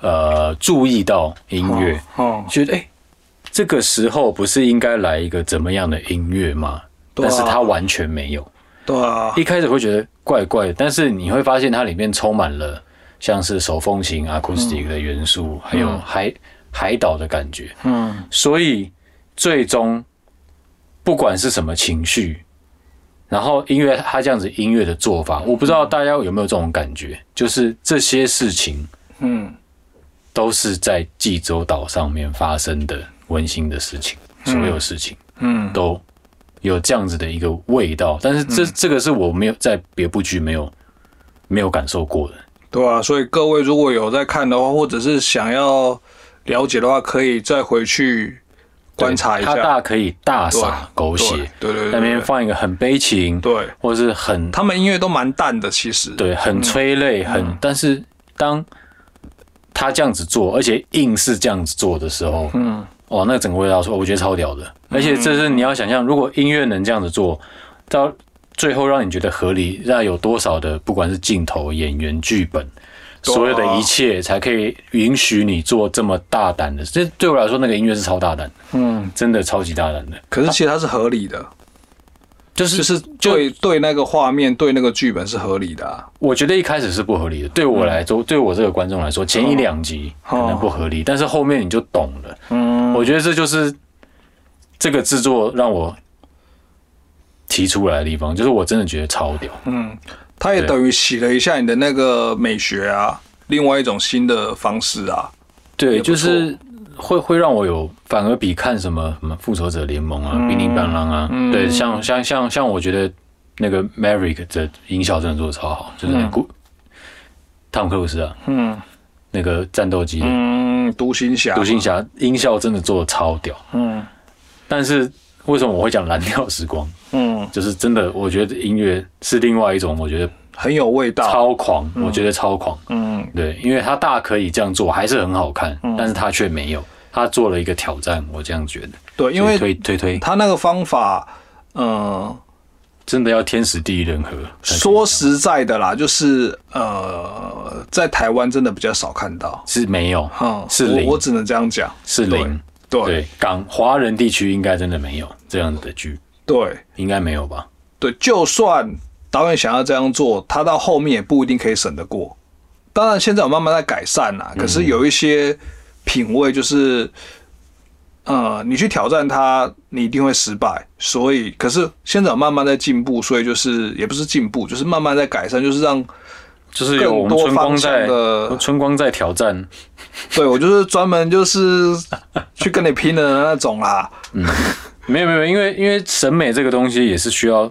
Speaker 1: 呃注意到音乐，觉得哎，这个时候不是应该来一个怎么样的音乐吗？但是他完全没有。
Speaker 2: 对啊，
Speaker 1: 一开始会觉得怪怪的，但是你会发现它里面充满了像是手风琴、acoustic 的元素，还有海海岛的感觉。嗯，所以最终不管是什么情绪，然后音乐它这样子音乐的做法，我不知道大家有没有这种感觉，就是这些事情，嗯，都是在济州岛上面发生的温馨的事情，所有事情，嗯，都。有这样子的一个味道，但是这这个是我没有在别部剧没有没有感受过的，
Speaker 2: 对啊，所以各位如果有在看的话，或者是想要了解的话，可以再回去观察一下。
Speaker 1: 他大可以大洒狗血，
Speaker 2: 对对，
Speaker 1: 那边放一个很悲情，
Speaker 2: 对，
Speaker 1: 或者是很
Speaker 2: 他们音乐都蛮淡的，其实。
Speaker 1: 对，很催泪，很，但是当他这样子做，而且硬是这样子做的时候，嗯。哇，那整个味道说，我觉得超屌的，而且这是你要想象，如果音乐能这样子做到最后，让你觉得合理，那有多少的不管是镜头、演员、剧本，所有的一切，才可以允许你做这么大胆的？这对我来说，那个音乐是超大胆的，嗯，真的超级大胆的。
Speaker 2: 可是其实它是合理的。
Speaker 1: 就是
Speaker 2: 就是对对那个画面对那个剧本是合理的，
Speaker 1: 我觉得一开始是不合理的。对我来说，对我这个观众来说，前一两集可能不合理，但是后面你就懂了。嗯，我觉得这就是这个制作让我提出来的地方，就是我真的觉得超屌。嗯，
Speaker 2: 他也等于洗了一下你的那个美学啊，另外一种新的方式啊。
Speaker 1: 对，就是。会会让我有反而比看什么什么复仇者联盟啊、冰冰棒狼啊，对，像像像像我觉得那个 Maverick 的音效真的做的超好，就是那古汤姆克鲁斯啊，嗯，那个战斗机，
Speaker 2: 嗯，独行侠，
Speaker 1: 独行侠音效真的做的超屌，嗯，但是为什么我会讲蓝调时光？嗯，就是真的，我觉得音乐是另外一种，我觉得
Speaker 2: 很有味道，
Speaker 1: 超狂，我觉得超狂，嗯，对，因为他大可以这样做，还是很好看，但是他却没有。他做了一个挑战，我这样觉得。
Speaker 2: 对，因为
Speaker 1: 推推推，
Speaker 2: 他那个方法，嗯，
Speaker 1: 真的要天时地利人和。
Speaker 2: 说实在的啦，就是呃，在台湾真的比较少看到，
Speaker 1: 是没有，嗯，是零，
Speaker 2: 我只能这样讲，
Speaker 1: 是零。对，港华人地区应该真的没有这样子的剧，
Speaker 2: 对，
Speaker 1: 应该没有吧？
Speaker 2: 对，就算导演想要这样做，他到后面也不一定可以审得过。当然，现在有慢慢在改善啦，可是有一些。品味就是，呃，你去挑战它，你一定会失败。所以，可是现在慢慢在进步，所以就是也不是进步，就是慢慢在改善，就是让
Speaker 1: 就是有我们春光在春光在挑战。
Speaker 2: 对我就是专门就是去跟你拼的那种啦。
Speaker 1: 嗯，没有没有，因为因为审美这个东西也是需要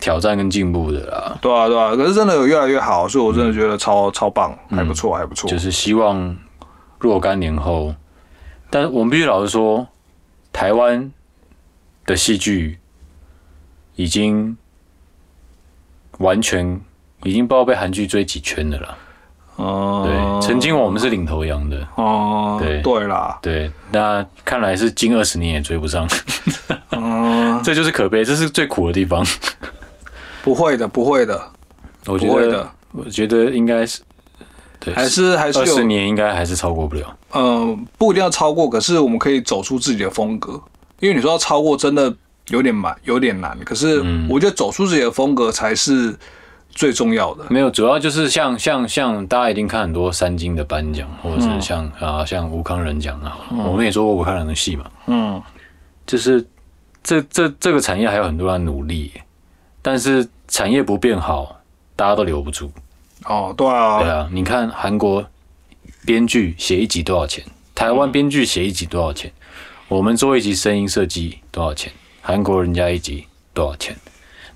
Speaker 1: 挑战跟进步的啦。
Speaker 2: 对啊，对啊，可是真的有越来越好，所以我真的觉得超、超棒，还不错，还不错。
Speaker 1: 就是希望若干年后，但是我们必须老实说，台湾的戏剧已经完全已经不知道被韩剧追几圈的了。
Speaker 2: 哦、
Speaker 1: 对，曾经我们是领头羊的，
Speaker 2: 哦、
Speaker 1: 对。
Speaker 2: 对啦，
Speaker 1: 对，那看来是近二十年也追不上，
Speaker 2: 嗯 [laughs] [laughs]
Speaker 1: 这就是可悲，这是最苦的地方。
Speaker 2: 不会的，不会的，
Speaker 1: 我觉得我觉得应该是，对，
Speaker 2: 还是还是
Speaker 1: 二十，年应该还是超过不了。
Speaker 2: 嗯、不一定要超过，可是我们可以走出自己的风格，因为你说要超过，真的有点难，有点难。可是
Speaker 1: 嗯
Speaker 2: 我觉得走出自己的风格才是最重要的。
Speaker 1: 没有，主要就是像像像大家一定看很多三金的颁奖，或者是像、啊像吴康仁奖啊，我们也做过吴康仁的戏嘛，
Speaker 2: 嗯，
Speaker 1: 就是这这这个产业还有很多人努力，但是产业不变好，大家都留不住。
Speaker 2: 哦，对啊，
Speaker 1: 对啊，你看韩国编剧写一集多少钱？台湾编剧写一集多少钱？我们做一集声音设计多少钱？韩国人家一集多少钱？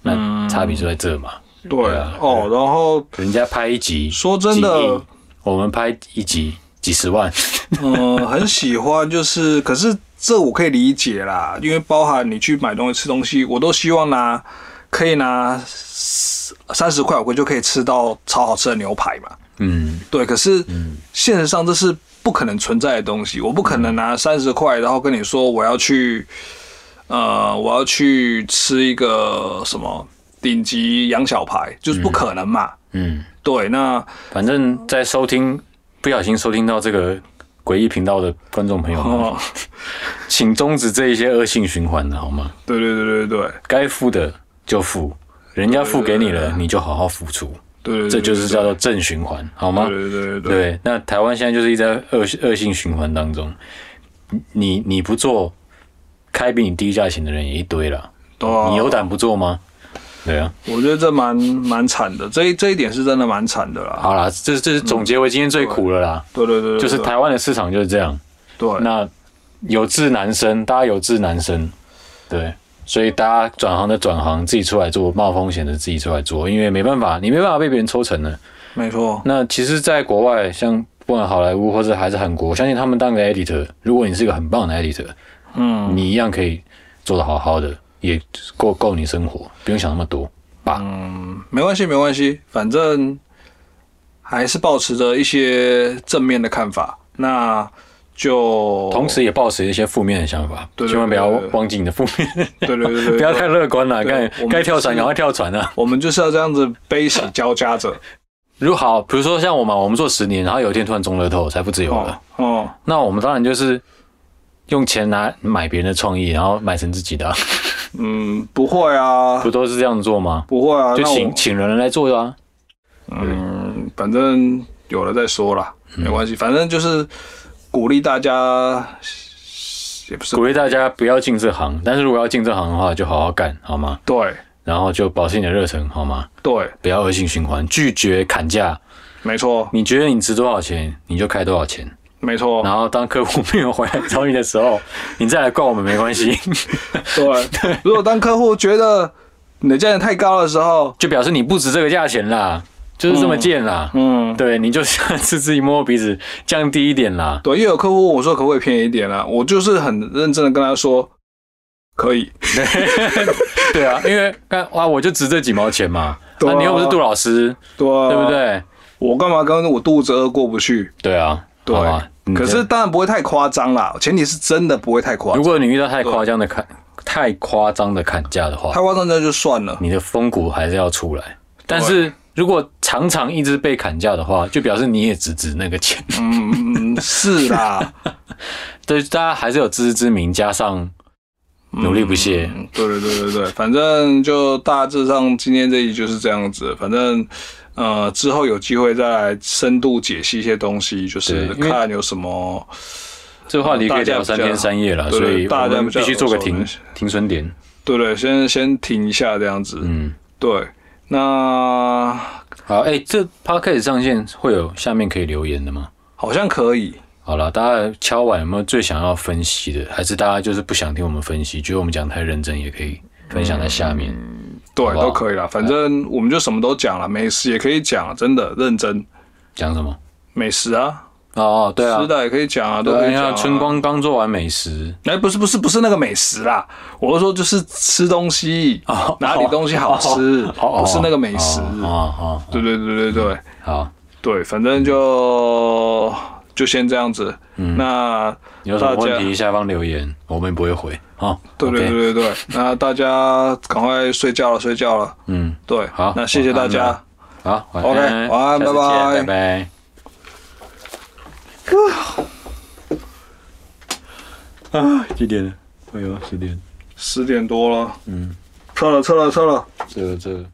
Speaker 1: 那差别就在这嘛。
Speaker 2: 对
Speaker 1: 对啊
Speaker 2: 哦，然后
Speaker 1: 人家拍一集，
Speaker 2: 说真的，
Speaker 1: 我们拍一集几十万，
Speaker 2: 嗯，[laughs] 很喜欢，就是，可是这我可以理解啦，因为包含你去买东西、吃东西，我都希望拿可以拿三十块，我就可以吃到超好吃的牛排嘛。
Speaker 1: 嗯，
Speaker 2: 对，可是现实上这是不可能存在的东西，我不可能拿三十块，然后跟你说我要去，呃，我要去吃一个什么顶级羊小排，就是不可能嘛。
Speaker 1: 嗯，
Speaker 2: 对，那
Speaker 1: 反正在收听不小心收听到这个诡异频道的观众朋友们，
Speaker 2: 哦，[laughs]
Speaker 1: 请终止这一些恶性循环的好吗？
Speaker 2: 对对对对对
Speaker 1: 该付的就付，人家付给你了，你就好好付出，
Speaker 2: 对对，
Speaker 1: 这就是叫做正循环，好吗？
Speaker 2: 对对对对。
Speaker 1: 那台湾现在就是一直在恶恶性循环当中，你你不做，开比你低价钱的人也一堆了，
Speaker 2: 对啊。
Speaker 1: 你有胆不做吗？对啊，
Speaker 2: 我觉得这蛮蛮惨的，这一这一点是真的蛮惨的啦。
Speaker 1: 好啦，这这是总结为今天最苦了啦，
Speaker 2: 对。对对对，对
Speaker 1: 就是台湾的市场就是这样。
Speaker 2: 对。
Speaker 1: 那有志难伸，大家有志难伸，对，所以大家转行的转行，自己出来做，冒风险的自己出来做，因为没办法，你没办法被别人抽成的。
Speaker 2: 没错，
Speaker 1: 那其实，在国外，像不管好莱坞或者还是韩国，我相信他们当个 editor，如果你是一个很棒的 editor，
Speaker 2: 嗯
Speaker 1: 你一样可以做得好好的，也够够你生活，不用想那么多吧。
Speaker 2: 嗯，没关系没关系，反正还是保持着一些正面的看法，那就
Speaker 1: 同时也抱持一些负面的想法，
Speaker 2: 对对
Speaker 1: 千万不要忘记你的负面，
Speaker 2: 对对对对，[laughs]
Speaker 1: 不要太乐观了。
Speaker 2: 对
Speaker 1: 该该跳船
Speaker 2: 是
Speaker 1: 赶快跳船啊！
Speaker 2: 我们就是要这样子悲喜交加着。
Speaker 1: 如好，比如说像我们，我们做十年，然后有一天突然中乐透，财富自由了
Speaker 2: 哦，哦，
Speaker 1: 那我们当然就是用钱拿买别人的创意，然后买成自己的啊、
Speaker 2: 嗯，不会啊
Speaker 1: 不，都是这样做吗？
Speaker 2: 不会啊，
Speaker 1: 就请请人来做的啊。
Speaker 2: 嗯，反正有了再说啦，没关系，反正就是鼓励大家，也不是
Speaker 1: 鼓励大家不要进这行，但是如果要进这行的话，就好好干，好吗？
Speaker 2: 对
Speaker 1: 然后就保持你的热忱，好吗？
Speaker 2: 对，
Speaker 1: 不要恶性循环，拒绝砍价。
Speaker 2: 没错
Speaker 1: 你觉得你值多少钱，你就开多少钱。
Speaker 2: 没错，
Speaker 1: 然后当客户没有回来找你的时候，你再来怪我们没关系，[laughs]
Speaker 2: 对，如果当客户觉得你的价钱太高的时候，[laughs]
Speaker 1: 就表示你不值这个价钱啦，就是这么贱啦。
Speaker 2: 嗯，
Speaker 1: 对，你就自自己摸摸鼻子，降低一点啦。
Speaker 2: 对，又有客户问我说可不可以便宜一点啊？我就是很认真的跟他说，可以，[laughs]
Speaker 1: 对啊，因为干哇，我就值这几毛钱嘛。
Speaker 2: 对啊
Speaker 1: 你又不是杜老师，
Speaker 2: 对啊，
Speaker 1: 对不？对？
Speaker 2: 我干嘛跟我肚子饿过不去？
Speaker 1: 对啊，
Speaker 2: 对
Speaker 1: 好吧。嗯
Speaker 2: 可是当然不会太夸张啦，前提是真的不会太夸张，
Speaker 1: 如果你遇到太夸张的砍、太夸张的砍价的话
Speaker 2: 太，夸张那就算了。
Speaker 1: 你的风骨还是要出来。但是如果常常一直被砍价的话，就表示你也只值那个钱。
Speaker 2: 嗯，是啦，[laughs]
Speaker 1: 对，大家还是有自知之明，加上努力不懈。
Speaker 2: 嗯对对对对对，反正就大致上今天这一集就是这样子。反正呃，之后有机会再来深度解析一些东西，就是看有什么。
Speaker 1: 这个话题可以
Speaker 2: 大家比较
Speaker 1: 聊三天三夜了，所以
Speaker 2: 大家
Speaker 1: 必须做个停停损点。
Speaker 2: 对对，先先停一下这样子。
Speaker 1: 嗯，
Speaker 2: 对，那
Speaker 1: 好，哎、这 podcast 上线会有下面可以留言的吗？
Speaker 2: 好像可以。
Speaker 1: 好了，大家敲完有没有最想要分析的？还是大家就是不想听我们分析，觉得我们讲太认真，也可以分享在下面。
Speaker 2: 对，
Speaker 1: 好好
Speaker 2: 都可以啦。反正我们就什么都讲了，美食也可以讲，真的认真。
Speaker 1: 讲什么？
Speaker 2: 美食啊，
Speaker 1: 哦，对啊
Speaker 2: 吃，的也可以讲啊，都讲、啊。
Speaker 1: 春光刚做完美食，
Speaker 2: 哎，不是不是不是那个美食啦，我是说就是吃东西，
Speaker 1: 哦
Speaker 2: 哪里东西好吃，
Speaker 1: 哦
Speaker 2: 不是那个美食。
Speaker 1: 哦哦，
Speaker 2: 对对对对对
Speaker 1: 好，
Speaker 2: 对，反正就就先这样子。
Speaker 1: 嗯
Speaker 2: 那
Speaker 1: 有什么问题下方留言，我们不会回。好，
Speaker 2: 对对对对对，那大家赶快睡觉了，睡觉了。
Speaker 1: 嗯，
Speaker 2: 对，
Speaker 1: 好
Speaker 2: 那谢谢大家。
Speaker 1: 好晚
Speaker 2: OK，
Speaker 1: 安，
Speaker 2: 晚安拜拜
Speaker 1: 拜拜。[sighs] 啊，几点了？哎呦，十点。
Speaker 2: 十点多了，
Speaker 1: 嗯，
Speaker 2: 撤了撤了撤了。
Speaker 1: 这个这个。